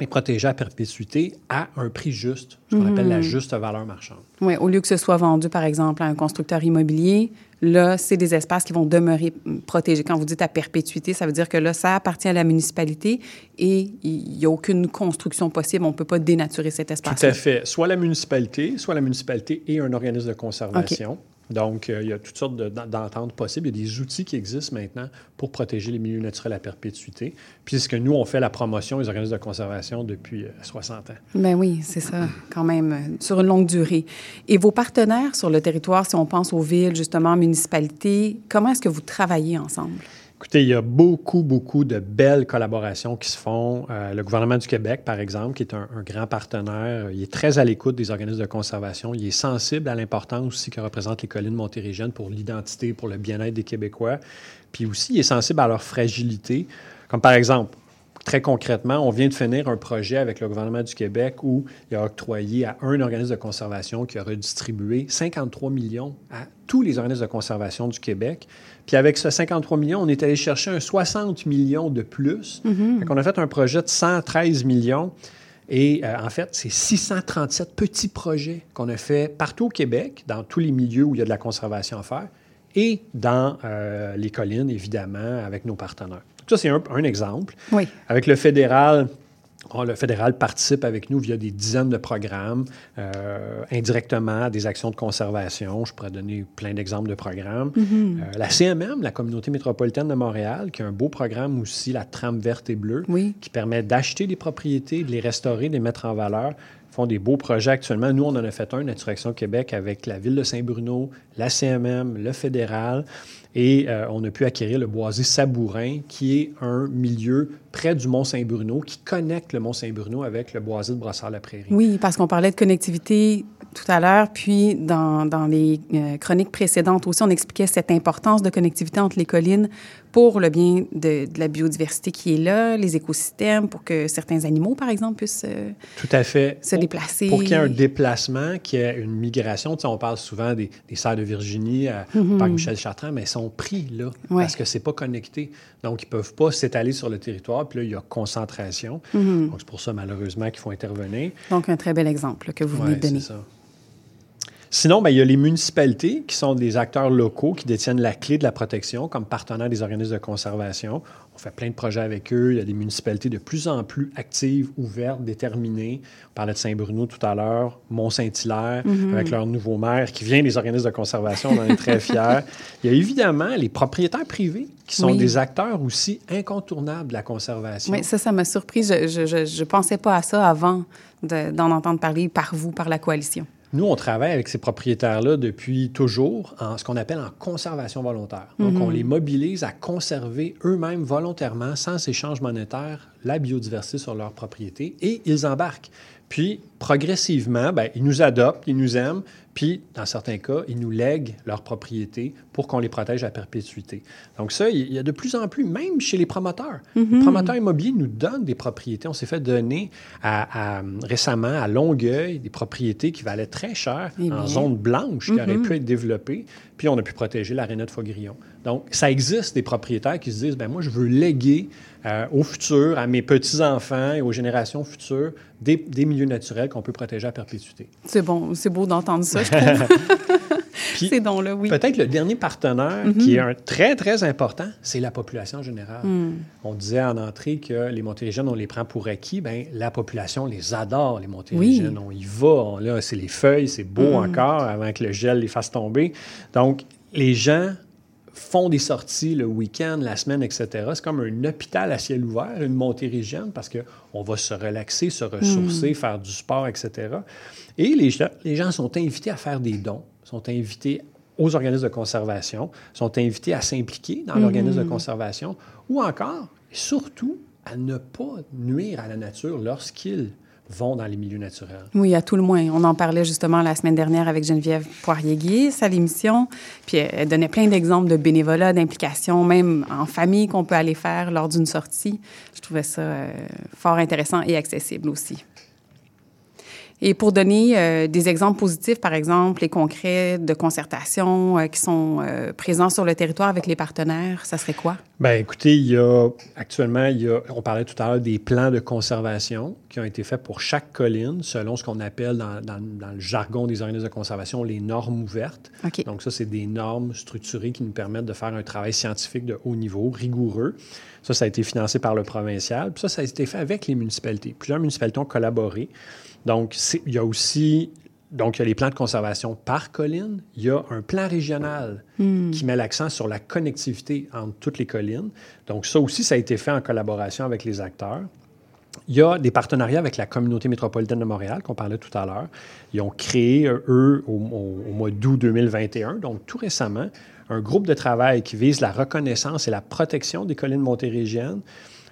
les protéger à perpétuité à un prix juste, ce qu'on appelle la Mhm. juste valeur marchande. Oui, au lieu que ce soit vendu, par exemple, à un constructeur immobilier, là, c'est des espaces qui vont demeurer mm, protégés. Quand vous dites à perpétuité, ça veut dire que là, ça appartient à la municipalité et il n'y a aucune construction possible. On ne peut pas dénaturer cet espace. Tout à fait. Soit la municipalité, soit la municipalité et un organisme de conservation. Donc, euh, il y a toutes sortes de- d'ententes possibles. Il y a des outils qui existent maintenant pour protéger les milieux naturels à perpétuité, puisque nous, on fait la promotion des organismes de conservation depuis euh, 60 ans. Ben oui, c'est ça, quand même, euh, sur une longue durée. Et vos partenaires sur le territoire, si on pense aux villes, justement, municipalités, comment est-ce que vous travaillez ensemble? Écoutez, il y a beaucoup, beaucoup de belles collaborations qui se font. Euh, le gouvernement du Québec, par exemple, qui est un, grand partenaire, il est très à l'écoute des organismes de conservation. Il est sensible à l'importance aussi que représentent les collines montérégiennes pour l'identité, pour le bien-être des Québécois. Puis aussi, il est sensible à leur fragilité. Comme par exemple, Très concrètement, on vient de finir un projet avec le gouvernement du Québec où il a octroyé à un organisme de conservation qui a redistribué 53 millions à tous les organismes de conservation du Québec. Puis avec ce 53 millions, on est allé chercher un 60 millions de plus. Mhm. on a fait un projet de 113 millions. Et euh, en fait, c'est 637 petits projets qu'on a fait partout au Québec, dans tous les milieux où il y a de la conservation à faire, et dans euh, les collines, évidemment, avec nos partenaires. Donc ça, c'est un, un exemple. Oui. Avec le fédéral, oh, le fédéral participe avec nous via des dizaines de programmes, euh, indirectement à des actions de conservation. Je pourrais donner plein d'exemples de programmes. Mhm. Euh, la CMM, la Communauté métropolitaine de Montréal, qui a un beau programme aussi, la trame verte et bleue, qui permet d'acheter des propriétés, de les restaurer, de les mettre en valeur. Font des beaux projets actuellement. Nous, on en a fait un, Naturaction Québec, avec la ville de Saint-Bruno, la CMM, le fédéral. Et euh, on a pu acquérir le boisé Sabourin, qui est un milieu près du Mont-Saint-Bruno, qui connecte le Mont-Saint-Bruno avec le boisé de Brossard-la-Prairie. Oui, parce qu'on parlait de connectivité tout à l'heure, puis dans, dans les euh, chroniques précédentes aussi, on expliquait cette importance de connectivité entre les collines pour le bien de, de la biodiversité qui est là, les écosystèmes, pour que certains animaux, par exemple, puissent euh, Tout à fait. se déplacer. Pour qu'il y ait un déplacement, qu'il y ait une migration. Tu sais, on parle souvent des, des cerfs de Virginie à Mhm. Parc Michel Chartrand, mais ils sont pris là Ouais. parce que c'est pas connecté. Donc, ils peuvent pas s'étaler sur le territoire. Puis là, il y a concentration. Mhm. Donc, c'est pour ça, malheureusement, qu'il faut intervenir. Donc, un très bel exemple là, que vous venez Ouais, de donner. ça. Sinon, ben, il y a les municipalités qui sont des acteurs locaux qui détiennent la clé de la protection comme partenaires des organismes de conservation. On fait plein de projets avec eux. Il y a des municipalités de plus en plus actives, ouvertes, déterminées. On parlait de Saint-Bruno tout à l'heure, Mont-Saint-Hilaire, Mhm. avec leur nouveau maire qui vient des organismes de conservation. On en est très fiers. Il y a évidemment les propriétaires privés qui sont Oui. des acteurs aussi incontournables de la conservation. Oui, ça, ça m'a surpris. Je ne pensais pas à ça avant de- d'en entendre parler par vous, par la coalition. Nous, on travaille avec ces propriétaires-là depuis toujours en ce qu'on appelle en conservation volontaire. Donc, Mhm. on les mobilise à conserver eux-mêmes volontairement, sans échange monétaire, la biodiversité sur leur propriété et ils embarquent. Puis, progressivement, ben, ils nous adoptent, ils nous aiment, puis, dans certains cas, ils nous lèguent leurs propriétés pour qu'on les protège à perpétuité. Donc, ça, il y a de plus en plus, même chez les promoteurs. Les Mhm. promoteurs immobiliers nous donnent des propriétés. On s'est fait donner à- à- récemment à Longueuil des propriétés qui valaient très cher Eh en zone blanche qui auraient Mhm. pu être développées. Puis, on a pu protéger l'aréna de Faugrillon. Donc, ça existe des propriétaires qui se disent, ben moi, je veux léguer euh, au futur, à mes petits-enfants et aux générations futures, des, des milieux naturels qu'on peut protéger à perpétuité. C'est bon, c'est beau d'entendre ça, je trouve. oui. Peut-être le dernier partenaire Mhm. qui est un très, très important, c'est la population générale. Mm. On disait en entrée que les Montérégiennes, on les prend pour acquis. Bien, la population les adore, les Montérégiennes. On y va. On- là, c'est les feuilles, c'est beau Mm. encore avant que le gel les fasse tomber. Donc, les gens font des sorties le week-end, la semaine, etc. C'est comme un hôpital à ciel ouvert, une Montérégienne, parce qu'on va se relaxer, se ressourcer, Mm. faire du sport, etc. Et les gens, les gens sont invités à faire des dons, sont invités aux organismes de conservation, sont invités à s'impliquer dans l'organisme de conservation, ou encore, et surtout, à ne pas nuire à la nature lorsqu'ils vont dans les milieux naturels. Oui, à tout le moins. On en parlait justement la semaine dernière avec Geneviève Poirier-Guis à l'émission. Puis elle elle donnait plein d'exemples de bénévolat, d'implication, même en famille qu'on peut aller faire lors d'une sortie. Je trouvais ça euh, fort intéressant et accessible aussi. Et pour donner euh, des exemples positifs, par exemple, les concrets de concertation euh, qui sont euh, présents sur le territoire avec les partenaires, ça serait quoi? Bien, écoutez, il y a actuellement, il y a, on parlait tout à l'heure des plans de conservation qui ont été faits pour chaque colline selon ce qu'on appelle dans, dans- dans le jargon des organismes de conservation les normes ouvertes. OK. Donc, ça, c'est des normes structurées qui nous permettent de faire un travail scientifique de haut niveau, rigoureux. Ça, ça a été financé par le provincial. Puis ça, ça a été fait avec les municipalités. Plusieurs municipalités ont collaboré. Donc, il y a aussi donc, il y a les plans de conservation par colline. Il y a un plan régional Hmm. qui met l'accent sur la connectivité entre toutes les collines. Donc, ça aussi, ça a été fait en collaboration avec les acteurs. Il y a des partenariats avec la communauté métropolitaine de Montréal, qu'on parlait tout à l'heure. Ils ont créé, eux, au, au- au mois d'août 2021, donc tout récemment, un groupe de travail qui vise la reconnaissance et la protection des collines montérégiennes.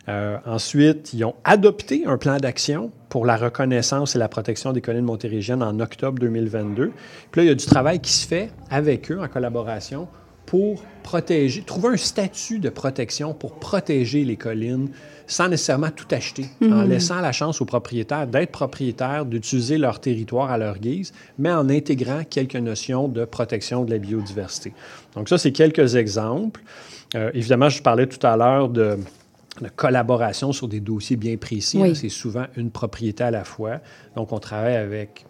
Euh, ensuite, ils ont adopté un plan d'action pour la reconnaissance et la protection des collines montérégiennes en octobre 2022. Puis là, il y a du travail qui se fait avec eux en collaboration pour protéger, trouver un statut de protection pour protéger les collines sans nécessairement tout acheter, en Mhm. laissant la chance aux propriétaires d'être propriétaires, d'utiliser leur territoire à leur guise, mais en intégrant quelques notions de protection de la biodiversité. Donc ça, c'est quelques exemples. Euh, évidemment, je parlais tout à l'heure de, de collaboration sur des dossiers bien précis. Oui. hein. C'est souvent une propriété à la fois. Donc, on travaille avec...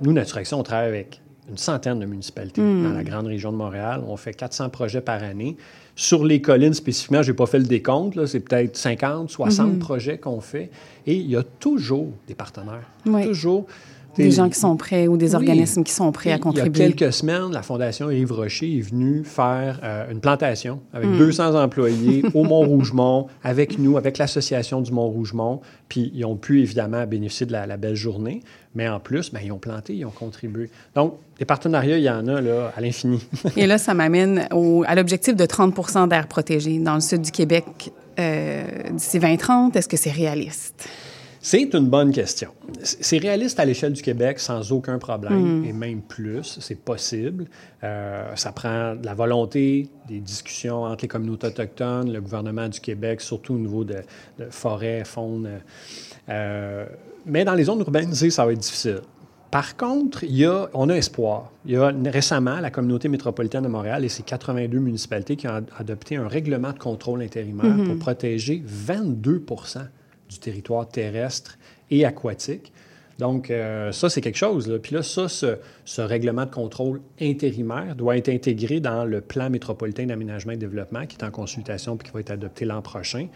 Nous, Naturaction, on travaille avec une centaine de municipalités Mm. dans la grande région de Montréal. On fait 400 projets par année. Sur les collines spécifiquement, je n'ai pas fait le décompte, là, c'est peut-être 50, 60 Mhm. projets qu'on fait. Et il y a toujours des partenaires. Oui. Toujours. Des gens qui sont prêts ou des Oui. organismes qui sont prêts à il y contribuer. a quelques semaines, la Fondation Yves Rocher est venue faire euh, une plantation avec Hmm. 200 employés au Mont-Rougemont, avec nous, avec l'Association du Mont-Rougemont. Puis ils ont pu évidemment bénéficier de la, la belle journée, mais en plus, ben, ils ont planté, ils ont contribué. Donc, des partenariats, il y en a là, à l'infini. Et là, ça m'amène à l'objectif de 30 d'air protégé dans le sud du Québec euh, d'ici 2030. Est-ce que c'est réaliste? C'est une bonne question. C'est réaliste à l'échelle du Québec sans aucun problème, Mm. et même plus, c'est possible. Euh, ça prend de la volonté, des discussions entre les communautés autochtones, le gouvernement du Québec, surtout au niveau de, de forêt, faune. Euh, mais dans les zones urbanisées, ça va être difficile. Par contre, il y a, on a espoir. Il y a récemment la communauté métropolitaine de Montréal et ses 82 municipalités qui ont adopté un règlement de contrôle intérimaire Mhm. pour protéger 22 du territoire terrestre et aquatique. Donc, euh, ça, c'est quelque chose. Là. Puis là, ça, ce, ce règlement de contrôle intérimaire doit être intégré dans le plan métropolitain d'aménagement et de développement qui est en consultation puis qui va être adopté l'an prochain.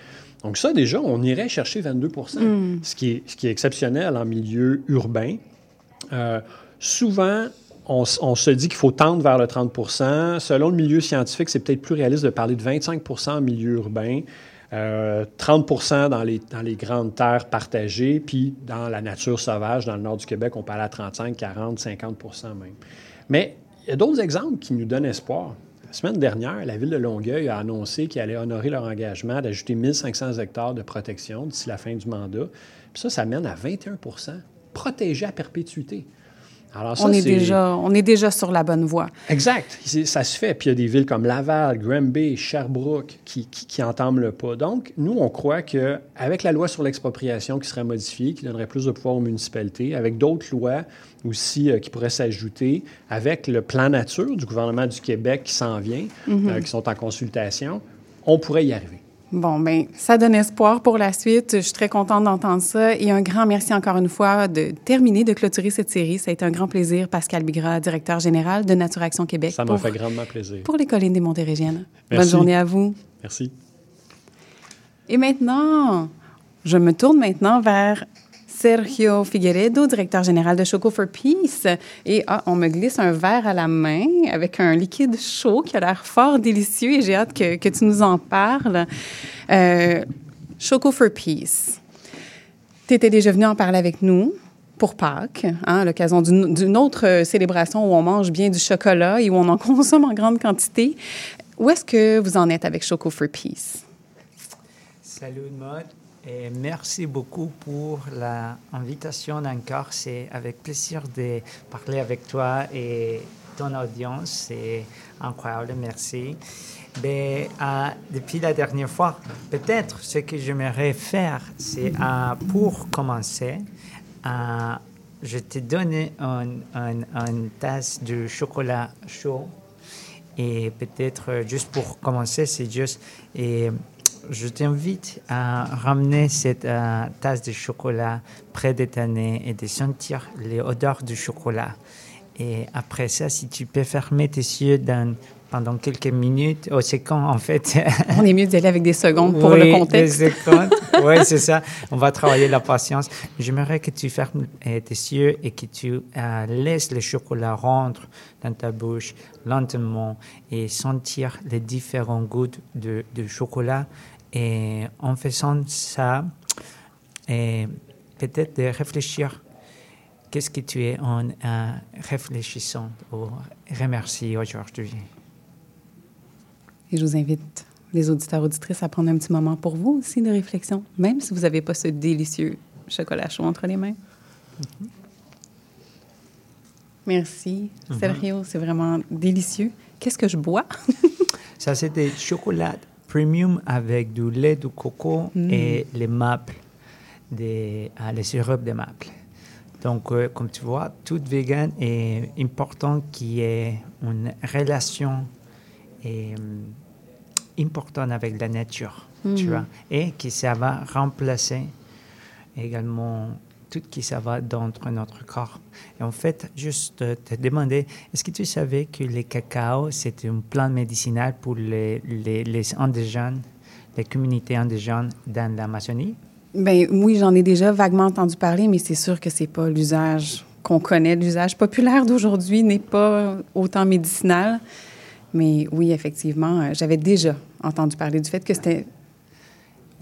Donc, ça, déjà, on irait chercher 22 Mm. ce, qui est, ce qui est exceptionnel en milieu urbain. Euh, souvent, on se dit qu'il faut tendre vers le 30% Selon le milieu scientifique, c'est peut-être plus réaliste de parler de 25% en milieu urbain, euh, 30 dans les, dans les grandes terres partagées, puis dans la nature sauvage, dans le nord du Québec, on parle à 35, 40, 50% même. Mais il y a d'autres exemples qui nous donnent espoir. La semaine dernière, la ville de Longueuil a annoncé qu'elle allait honorer leur engagement d'ajouter 1500 hectares de protection d'ici la fin du mandat. Puis ça, ça mène à 21% protégés à perpétuité. Alors ça, on, est déjà, on est déjà sur la bonne voie. Exact. Ça se fait. Puis il y a des villes comme Laval, Granby, Sherbrooke qui, qui, qui entament le pas. Donc, nous, on croit qu'avec la loi sur l'expropriation qui serait modifiée, qui donnerait plus de pouvoir aux municipalités, avec d'autres lois aussi euh, qui pourraient s'ajouter, avec le plan nature du gouvernement du Québec qui s'en vient, Mhm. euh, qui sont en consultation, on pourrait y arriver. Bon, ben, ça donne espoir pour la suite. Je suis très contente d'entendre ça. Et un grand merci encore une fois de terminer, de clôturer cette série. Ça a été un grand plaisir. Pascal Bigra, directeur général de Nature Action Québec. Ça m'a fait grandement plaisir. Pour les collines des Montérégiennes. Bonne journée à vous. Merci. Et maintenant, je me tourne maintenant vers Sergio Figueredo, directeur général de Choco for Peace. Et ah, on me glisse un verre à la main avec un liquide chaud qui a l'air fort délicieux et j'ai hâte que, que tu nous en parles. Euh, Choco for Peace. Tu étais déjà venu en parler avec nous pour Pâques, hein, à l'occasion d'une autre euh, célébration où on mange bien du chocolat et où on en consomme en grande quantité. Où est-ce que vous en êtes avec Choco for Peace? Salut Maud merci beaucoup pour l'invitation encore. C'est avec plaisir de parler avec toi et ton audience. C'est incroyable, merci. Mais euh, depuis la dernière fois, peut-être ce que j'aimerais faire, c'est euh, pour commencer, euh, je te donne une, une, une tasse de chocolat chaud Et peut-être, juste pour commencer, c'est juste, et je t'invite à ramener cette euh, tasse de chocolat près de ta nez et de sentir les odeurs du chocolat. Et après ça, si tu peux fermer tes yeux dans, pendant quelques minutes, oh, c'est quand en fait? On est mieux d'y aller avec des secondes pour Oui, le contexte. des secondes. oui, c'est ça. On va travailler la patience. J'aimerais que tu fermes euh, tes yeux et que tu euh, laisses le chocolat rentrer dans ta bouche lentement et sentir les différents goûts de, chocolat. Et en faisant ça, et peut-être de réfléchir qu'est-ce que tu es en euh, réfléchissant ou remercie aujourd'hui? Et je vous invite, les auditeurs auditrices, à prendre un petit moment pour vous aussi de réflexion, même si vous n'avez pas ce délicieux chocolat chaud entre les mains. Merci, Mhm. Sergio, c'est vraiment délicieux. Qu'est-ce que je bois? Ça, c'est des chocolats premium avec du lait de coco Mm. et les maples, des, ah, les sirops de maples. Donc, euh, comme tu vois, tout vegan est important qu'il y ait une relation et, hum, importante avec la nature, tu Mm. vois, et que ça va remplacer également tout ce qui ça va dans notre corps. Et en fait, juste te demander, est-ce que tu savais que le cacao, c'est une plante médicinale pour les, les, les indigènes, les communautés indigènes dans l'Amazonie? Ben oui, j'en ai déjà vaguement entendu parler, mais c'est sûr que c'est pas l'usage qu'on connaît. L'usage populaire d'aujourd'hui n'est pas autant médicinal. Mais oui, effectivement, euh, j'avais déjà entendu parler du fait que c'était.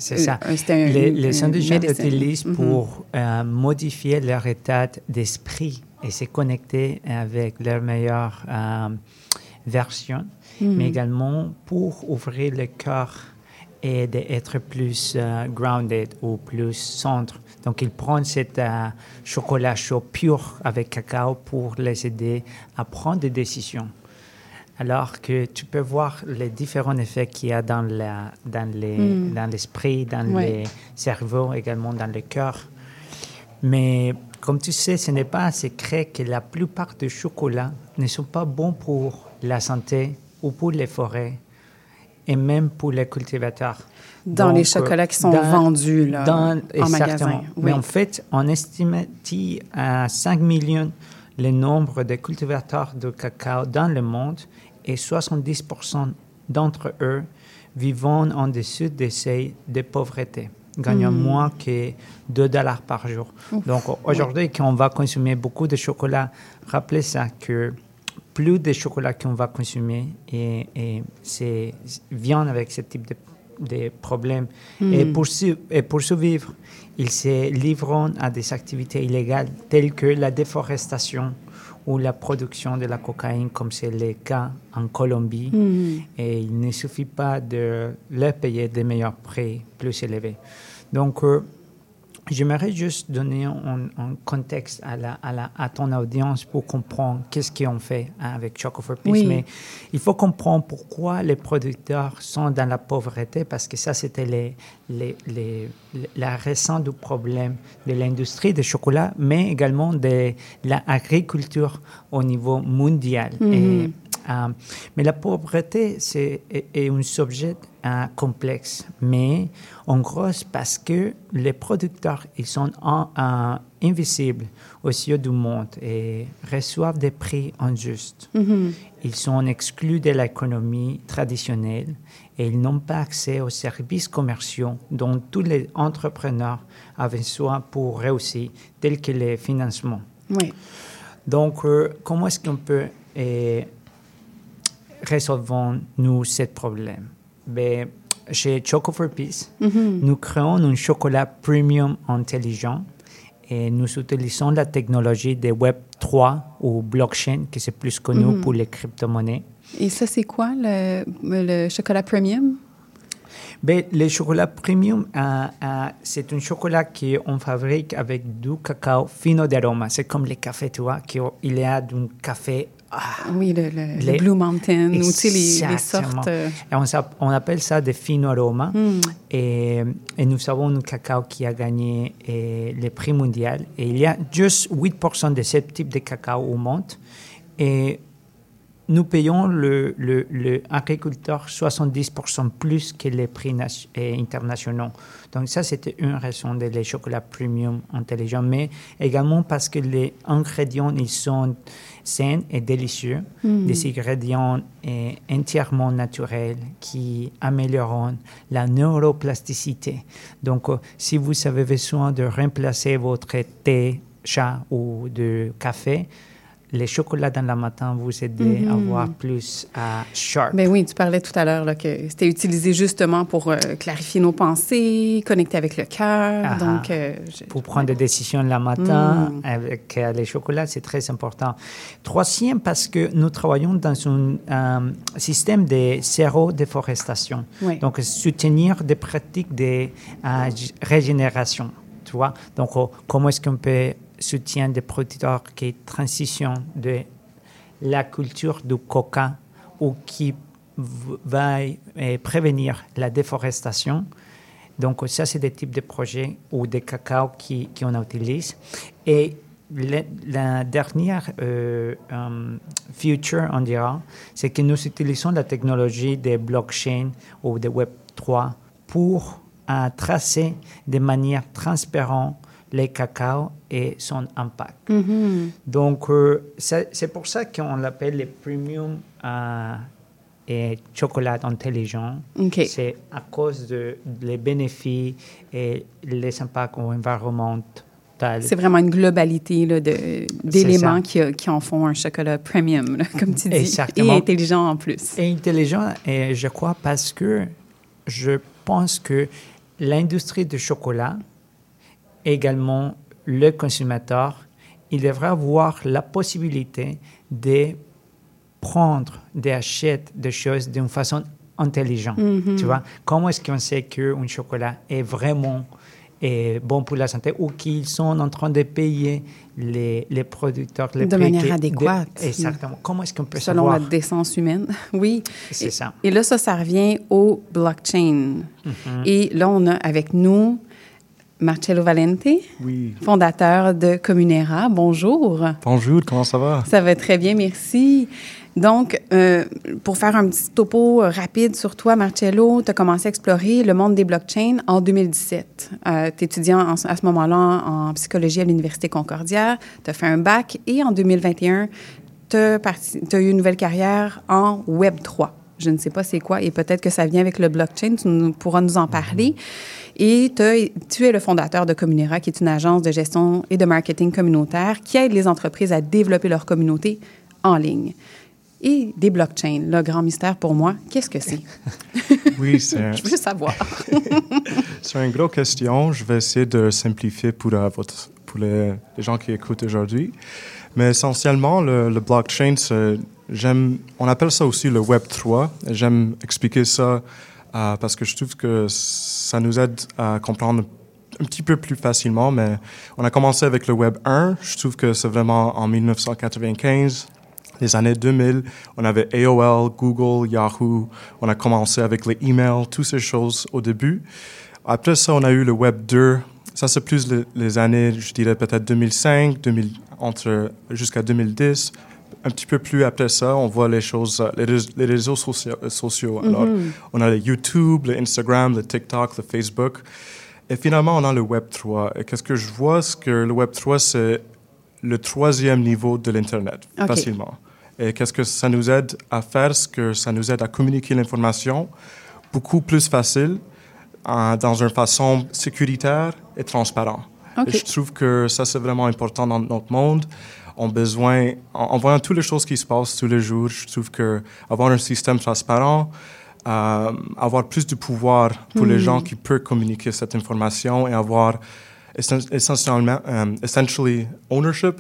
C'est ça. euh, un- les, les indigènes l'utilisent Mhm. pour euh, modifier leur état d'esprit et se connecter avec leur meilleure euh, version, Mhm. mais également pour ouvrir le cœur et d'être plus euh, grounded ou plus centre. Donc, ils prennent cet chocolat chaud pur avec cacao pour les aider à prendre des décisions. Alors que tu peux voir les différents effets qu'il y a dans, la, dans, les, Mm. dans l'esprit, dans Ouais. les cerveaux, également dans le cœur. Mais comme tu sais, ce n'est pas un secret que la plupart des chocolats ne sont pas bons pour la santé ou pour les forêts et même pour les cultivateurs. Dans les chocolats qui sont dans- vendus, là, dans- en magasin, Mais en fait, on estime à 5 millions le nombre de cultivateurs de cacao dans le monde et 70% d'entre eux vivant en dessous des seuils de pauvreté, gagnant Mm. moins que 2 dollars par jour. Ouf, Donc aujourd'hui, quand on va consommer beaucoup de chocolat, rappelez ça que plus de chocolat qu'on va consommer et, et c'est vient avec ce type de, de problèmes. Mm. Et, pour, et pour survivre, ils se livrent à des activités illégales telles que la déforestation ou la production de la cocaïne, comme c'est le cas en Colombie. Mm. Et il ne suffit pas de leur payer des meilleurs prix plus élevés. Donc, euh, J'aimerais juste donner un, un contexte à, la, à, la, à ton audience pour comprendre qu'est-ce qu'on fait avec Choco for Peace. Oui. Mais il faut comprendre pourquoi les producteurs sont dans la pauvreté, parce que ça, c'était les, les, les, la raison du problème de l'industrie du chocolat, mais également de l'agriculture au niveau mondial. Mhm. Et, euh, mais la pauvreté, c'est est, est un sujet euh, complexe, mais en gros, parce que les producteurs, ils sont en- euh, invisibles aux yeux du monde et reçoivent des prix injustes. Mhm. Ils sont exclus de l'économie traditionnelle et ils n'ont pas accès aux services commerciaux dont tous les entrepreneurs avaient besoin pour réussir, tels que les financements. Oui. Donc, euh, comment est-ce qu'on peut résolver nous ce problème ben, Chez Choco for Peace, Mhm. nous créons un chocolat premium intelligent et nous utilisons la technologie de Web 3 ou blockchain, qui c'est plus connu Mhm. pour les crypto-monnaies. Et ça, c'est quoi, le, le chocolat premium? Ben, le chocolat premium, euh, euh, c'est un chocolat qu'on fabrique avec du cacao fino d'aroma. C'est comme le café, tu vois, qu'il y a du café. Ah, Oui, le, le- le les- Blue Mountain, ou tu sais, les, sortes. euh, Et on, appelle ça des fino aroma. Mm. Et, et nous avons un cacao qui a gagné eh, le prix mondial. Et il y a juste 8% de ce type de cacao au monde. Et nous payons le, le, le agriculteur 70% plus que les prix nation- internationaux. Donc ça, c'était une raison de les chocolats premium intelligents, mais également parce que les ingrédients, ils sont sains et délicieux. Mm. Des ingrédients eh, entièrement naturels qui amélioreront la neuroplasticité. Donc, euh, si vous avez besoin de remplacer votre thé, chat ou de café, les chocolats dans la matin vous aident à Mhm. avoir plus à sharp. Ben oui, tu parlais tout à l'heure que c'était utilisé justement pour euh, clarifier nos pensées, connecter avec le cœur. Ah, Donc, euh, je- pour prendre des décisions le matin Mm. avec euh, les chocolats, c'est très important. Troisième, parce que nous travaillons dans un euh, système de zéro déforestation. Oui. Donc, soutenir des pratiques de euh, régénération. Tu vois? Donc, oh, comment est-ce qu'on peut soutenir des producteurs qui transitionnent de la culture du coca ou qui va euh, prévenir la déforestation donc, ça, c'est des types de projets ou des cacao qui, qui on utilise. Et la, dernière euh, euh, future, on dira, c'est que nous utilisons la technologie des blockchain ou des Web3 pour euh, tracer de manière transparente les cacao et son impact. Mhm. Donc, euh, c'est pour ça qu'on l'appelle les premium euh, et chocolat intelligent. OK. C'est à cause de les bénéfices et les impacts environnementaux. c'est vraiment une globalité de- d'éléments qui, qui en font un chocolat premium, là, comme tu dis, Exactement. et intelligent en plus. Et intelligent, et je crois, parce que je pense que l'industrie du chocolat, également le consommateur, il devrait avoir la possibilité de prendre, d'acheter des choses d'une façon intelligente. Mhm. Tu vois, comment est-ce qu'on sait qu'un chocolat est vraiment bon pour la santé ou qu'ils sont en train de payer les, les producteurs les De manière qui- adéquate. exactement. Comment est-ce qu'on peut Selon savoir? la décence humaine, oui. C'est ça. Et là, ça, ça revient au blockchain. Mhm. Et là, on a avec nous Marcello Valente, Oui. fondateur de Communera. Bonjour. Bonjour, comment ça va? Ça va très bien, merci. Donc, euh, pour faire un petit topo euh, rapide sur toi, Marcello, tu as commencé à explorer le monde des blockchains en 2017. Euh, tu étudiant en- à ce moment-là en psychologie à l'Université Concordia, tu as fait un bac et en 2021, tu as eu une nouvelle carrière en Web3. Je ne sais pas c'est quoi et peut-être que ça vient avec le blockchain, tu nous- pourras nous en parler. Et tu es le fondateur de Communera, qui est une agence de gestion et de marketing communautaire qui aide les entreprises à développer leur communauté en ligne. Et des blockchains, le grand mystère pour moi, qu'est-ce que c'est? Oui, c'est un- Je veux savoir. c'est une grosse question. Je vais essayer de simplifier pour, euh, votre- pour les, les gens qui écoutent aujourd'hui. Mais essentiellement, le, le blockchain, j'aime, on appelle ça aussi le Web 3. J'aime expliquer ça euh, parce que je trouve que ça nous aide à comprendre un petit peu plus facilement. Mais on a commencé avec le Web 1. Je trouve que c'est vraiment en 1995 les années 2000, on avait AOL, Google, Yahoo, on a commencé avec les emails, toutes ces choses au début. Après ça, on a eu le Web 2. Ça, c'est plus les, années, je dirais peut-être 2005, 2000, entre, jusqu'à 2010. Un petit peu plus après ça, on voit les choses, euh, les, rés- les réseaux sociaux. sociaux. Alors, Mhm. on a le YouTube, le Instagram, le TikTok, le Facebook. Et finalement, on a le Web 3. Et qu'est-ce que je vois, c'est que le Web 3, c'est le troisième niveau de l'Internet, facilement. Et qu'est-ce que ça nous aide à faire? C'est que ça nous aide à communiquer l'information beaucoup plus facile, euh, dans une façon sécuritaire et transparente. Et je trouve que ça, c'est vraiment important dans notre monde. On a besoin, en, en voyant toutes les choses qui se passent tous les jours, je trouve que avoir un système transparent, euh, avoir plus de pouvoir pour les Mhm. gens qui peuvent communiquer cette information et avoir essen- essentiellement, euh, essentially ownership.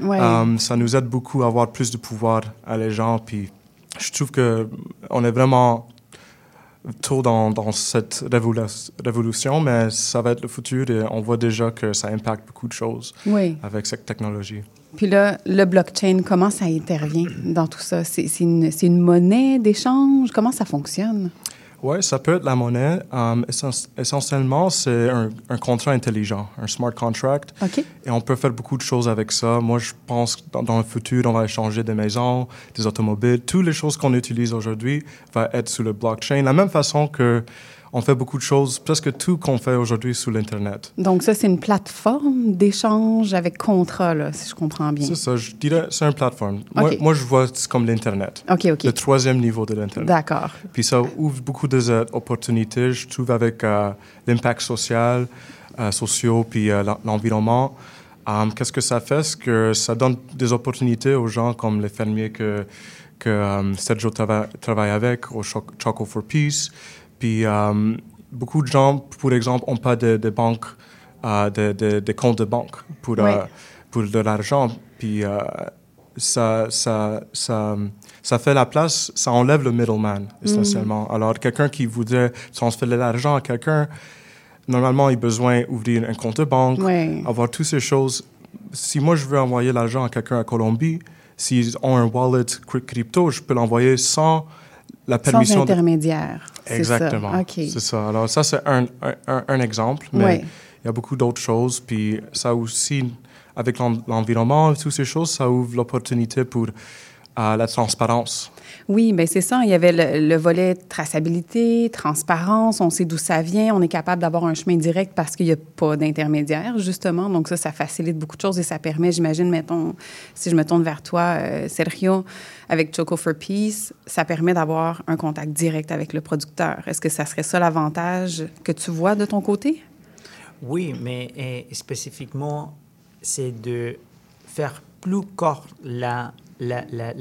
Ouais. Euh, ça nous aide beaucoup à avoir plus de pouvoir à les gens. Puis je trouve que on est vraiment tôt dans, dans cette révolu- révolution, mais ça va être le futur et on voit déjà que ça impacte beaucoup de choses Oui. avec cette technologie. Puis là, le blockchain, comment ça intervient dans tout ça? C'est une, monnaie d'échange? Comment ça fonctionne? Oui, ça peut être la monnaie. Um, essen- essentiellement, c'est un, un contrat intelligent, un smart contract. Et on peut faire beaucoup de choses avec ça. Moi, je pense que dans, dans le futur, on va échanger des maisons, des automobiles. Toutes les choses qu'on utilise aujourd'hui vont être sur le blockchain. La même façon que on fait beaucoup de choses, presque tout qu'on fait aujourd'hui sur l'Internet. Donc, ça, c'est une plateforme d'échange avec contrat, là, si je comprends bien. C'est ça, je dirais, c'est une plateforme. Moi, je vois c'est comme l'Internet. OK, OK. Le troisième niveau de l'Internet. D'accord. Puis ça ouvre beaucoup d'opportunités, je trouve, avec euh, l'impact social, euh, sociaux, puis euh, l'en- l'environnement. Um, Qu'est-ce que ça fait? C'est que ça donne des opportunités aux gens comme les fermiers que, que um, Sergio trava- travaille avec, au Cho- Choco for Peace. Puis um, beaucoup de gens, pour exemple, n'ont pas de, de banque, euh, de, de- de compte de banque pour, euh, pour de l'argent. Puis euh, ça, ça, ça, ça fait la place, ça enlève le middleman, essentiellement. Alors, quelqu'un qui voudrait transférer l'argent à quelqu'un, normalement, il a besoin d'ouvrir un compte de banque, avoir toutes ces choses. Si moi, je veux envoyer l'argent à quelqu'un à Colombie, s'ils ont un wallet cry- crypto, je peux l'envoyer sans la permission. Sans de- intermédiaire. c'est ça. Exactement. OK. C'est ça. Alors, ça, c'est un, un, exemple, mais Ouais. il y a beaucoup d'autres choses. Puis, ça aussi, avec l'en- l'environnement, toutes ces choses, ça ouvre l'opportunité pour la transparence. Oui, bien c'est ça. Il y avait le, le volet traçabilité, transparence, on sait d'où ça vient, on est capable d'avoir un chemin direct parce qu'il n'y a pas d'intermédiaire, justement. Donc ça, ça facilite beaucoup de choses et ça permet, j'imagine, mettons, si je me tourne vers toi, euh, Sergio, avec Choco for Peace, ça permet d'avoir un contact direct avec le producteur. Est-ce que ça serait ça l'avantage que tu vois de ton côté? Oui, mais euh, spécifiquement, c'est de faire plus court la, la, la,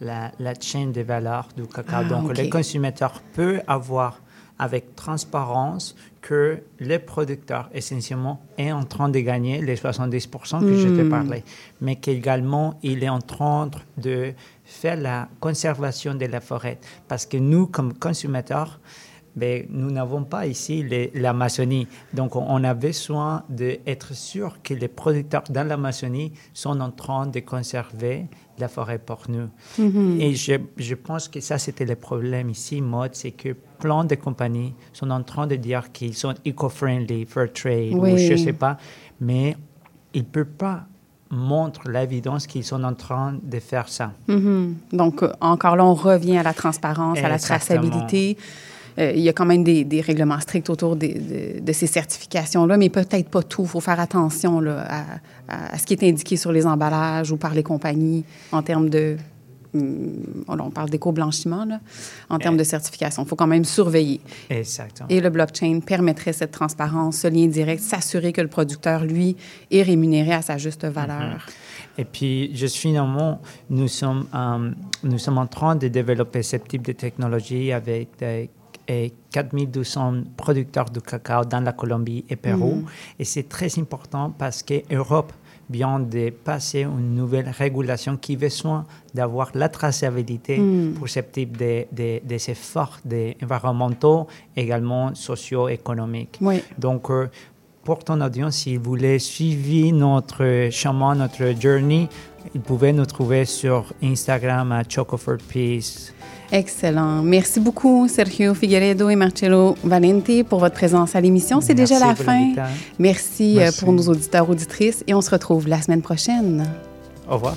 la, la, chaîne de valeur du cacao. Ah, Donc, le consommateur peut avoir avec transparence que le producteur, essentiellement, est en train de gagner les 70% que je te Hmm. parlais, mais qu'également, il est en train de faire la conservation de la forêt. Parce que nous, comme consommateurs, ben, nous n'avons pas ici l'Amazonie. Donc, on- a besoin d'être sûr que les producteurs dans l'Amazonie sont en train de conserver la forêt pour nous. Mhm. Et je, je pense que ça, c'était le problème ici, mode, c'est que plein de compagnies sont en train de dire qu'ils sont eco-friendly, fair trade, ou je sais pas, mais ils ne peuvent pas montrer l'évidence qu'ils sont en train de faire ça. Mhm. Donc, encore là, on revient à la transparence, à la traçabilité. Euh, il y a quand même des, des règlements stricts autour des- de, de ces certifications-là, mais peut-être pas tout. Il faut faire attention là, à, à- à ce qui est indiqué sur les emballages ou par les compagnies en termes de... hum, on parle d'éco-blanchiment, là, en termes de certification. Il faut quand même surveiller. Exactement. Et le blockchain permettrait cette transparence, ce lien direct, s'assurer que le producteur, lui, est rémunéré à sa juste valeur. Et puis, juste finalement, nous sommes, euh, nous sommes en train de développer ce type de technologie avec des, et 4200 producteurs de cacao dans la Colombie et Pérou. Mhm. Et c'est très important parce que l'Europe vient de passer une nouvelle régulation qui a besoin d'avoir la traçabilité Mhm. pour ce type de, de, des efforts de environnementaux, également socio-économiques. Oui. Donc, euh, pour ton audience, s'ils voulaient suivre notre chemin, notre journey, ils pouvaient nous trouver sur Instagram à Choco for Peace. Excellent. Merci beaucoup, Sergio Figueredo et Marcello Valente, pour votre présence à l'émission. C'est déjà la fin. Merci, euh, Merci. pour nos auditeurs, auditrices, et on se retrouve la semaine prochaine. Au revoir.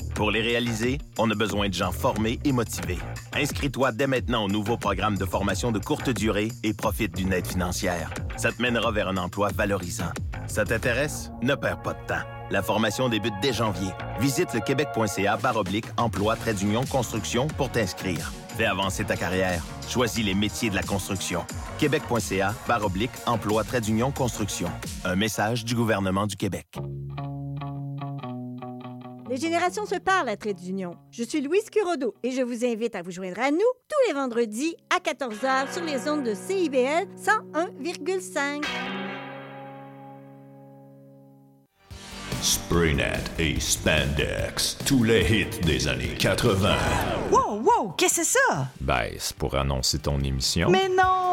Pour les réaliser, on a besoin de gens formés et motivés. Inscris-toi dès maintenant au nouveau programme de formation de courte durée et profite d'une aide financière. Ça te mènera vers un emploi valorisant. Ça t'intéresse? Ne perds pas de temps. La formation débute dès janvier. Visite le québec.ca oblique emploi trait d'union construction pour t'inscrire. Fais avancer ta carrière. Choisis les métiers de la construction. québec.ca oblique emploi trait d'union construction. Un message du gouvernement du Québec. Les générations se parlent à Trait d'Union. Je suis Louise Curodo et je vous invite à vous joindre à nous tous les vendredis à 14h sur les ondes de CIBL 101,5. Spraynet et Spandex, tous les hits des années 80. Wow, wow, qu'est-ce que c'est ça? Ben, c'est pour annoncer ton émission. Mais non,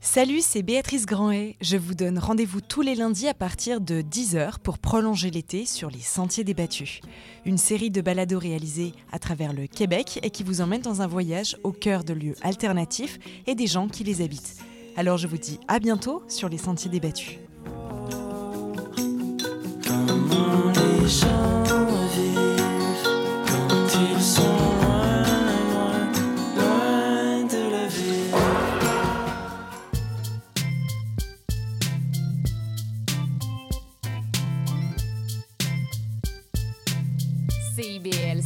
Salut, c'est Béatrice Grandet. Je vous donne rendez-vous tous les lundis à partir de 10h pour prolonger l'été sur les Sentiers débattus. Une série de balados réalisés à travers le Québec et qui vous emmène dans un voyage au cœur de lieux alternatifs et des gens qui les habitent. Alors je vous dis à bientôt sur les Sentiers débattus.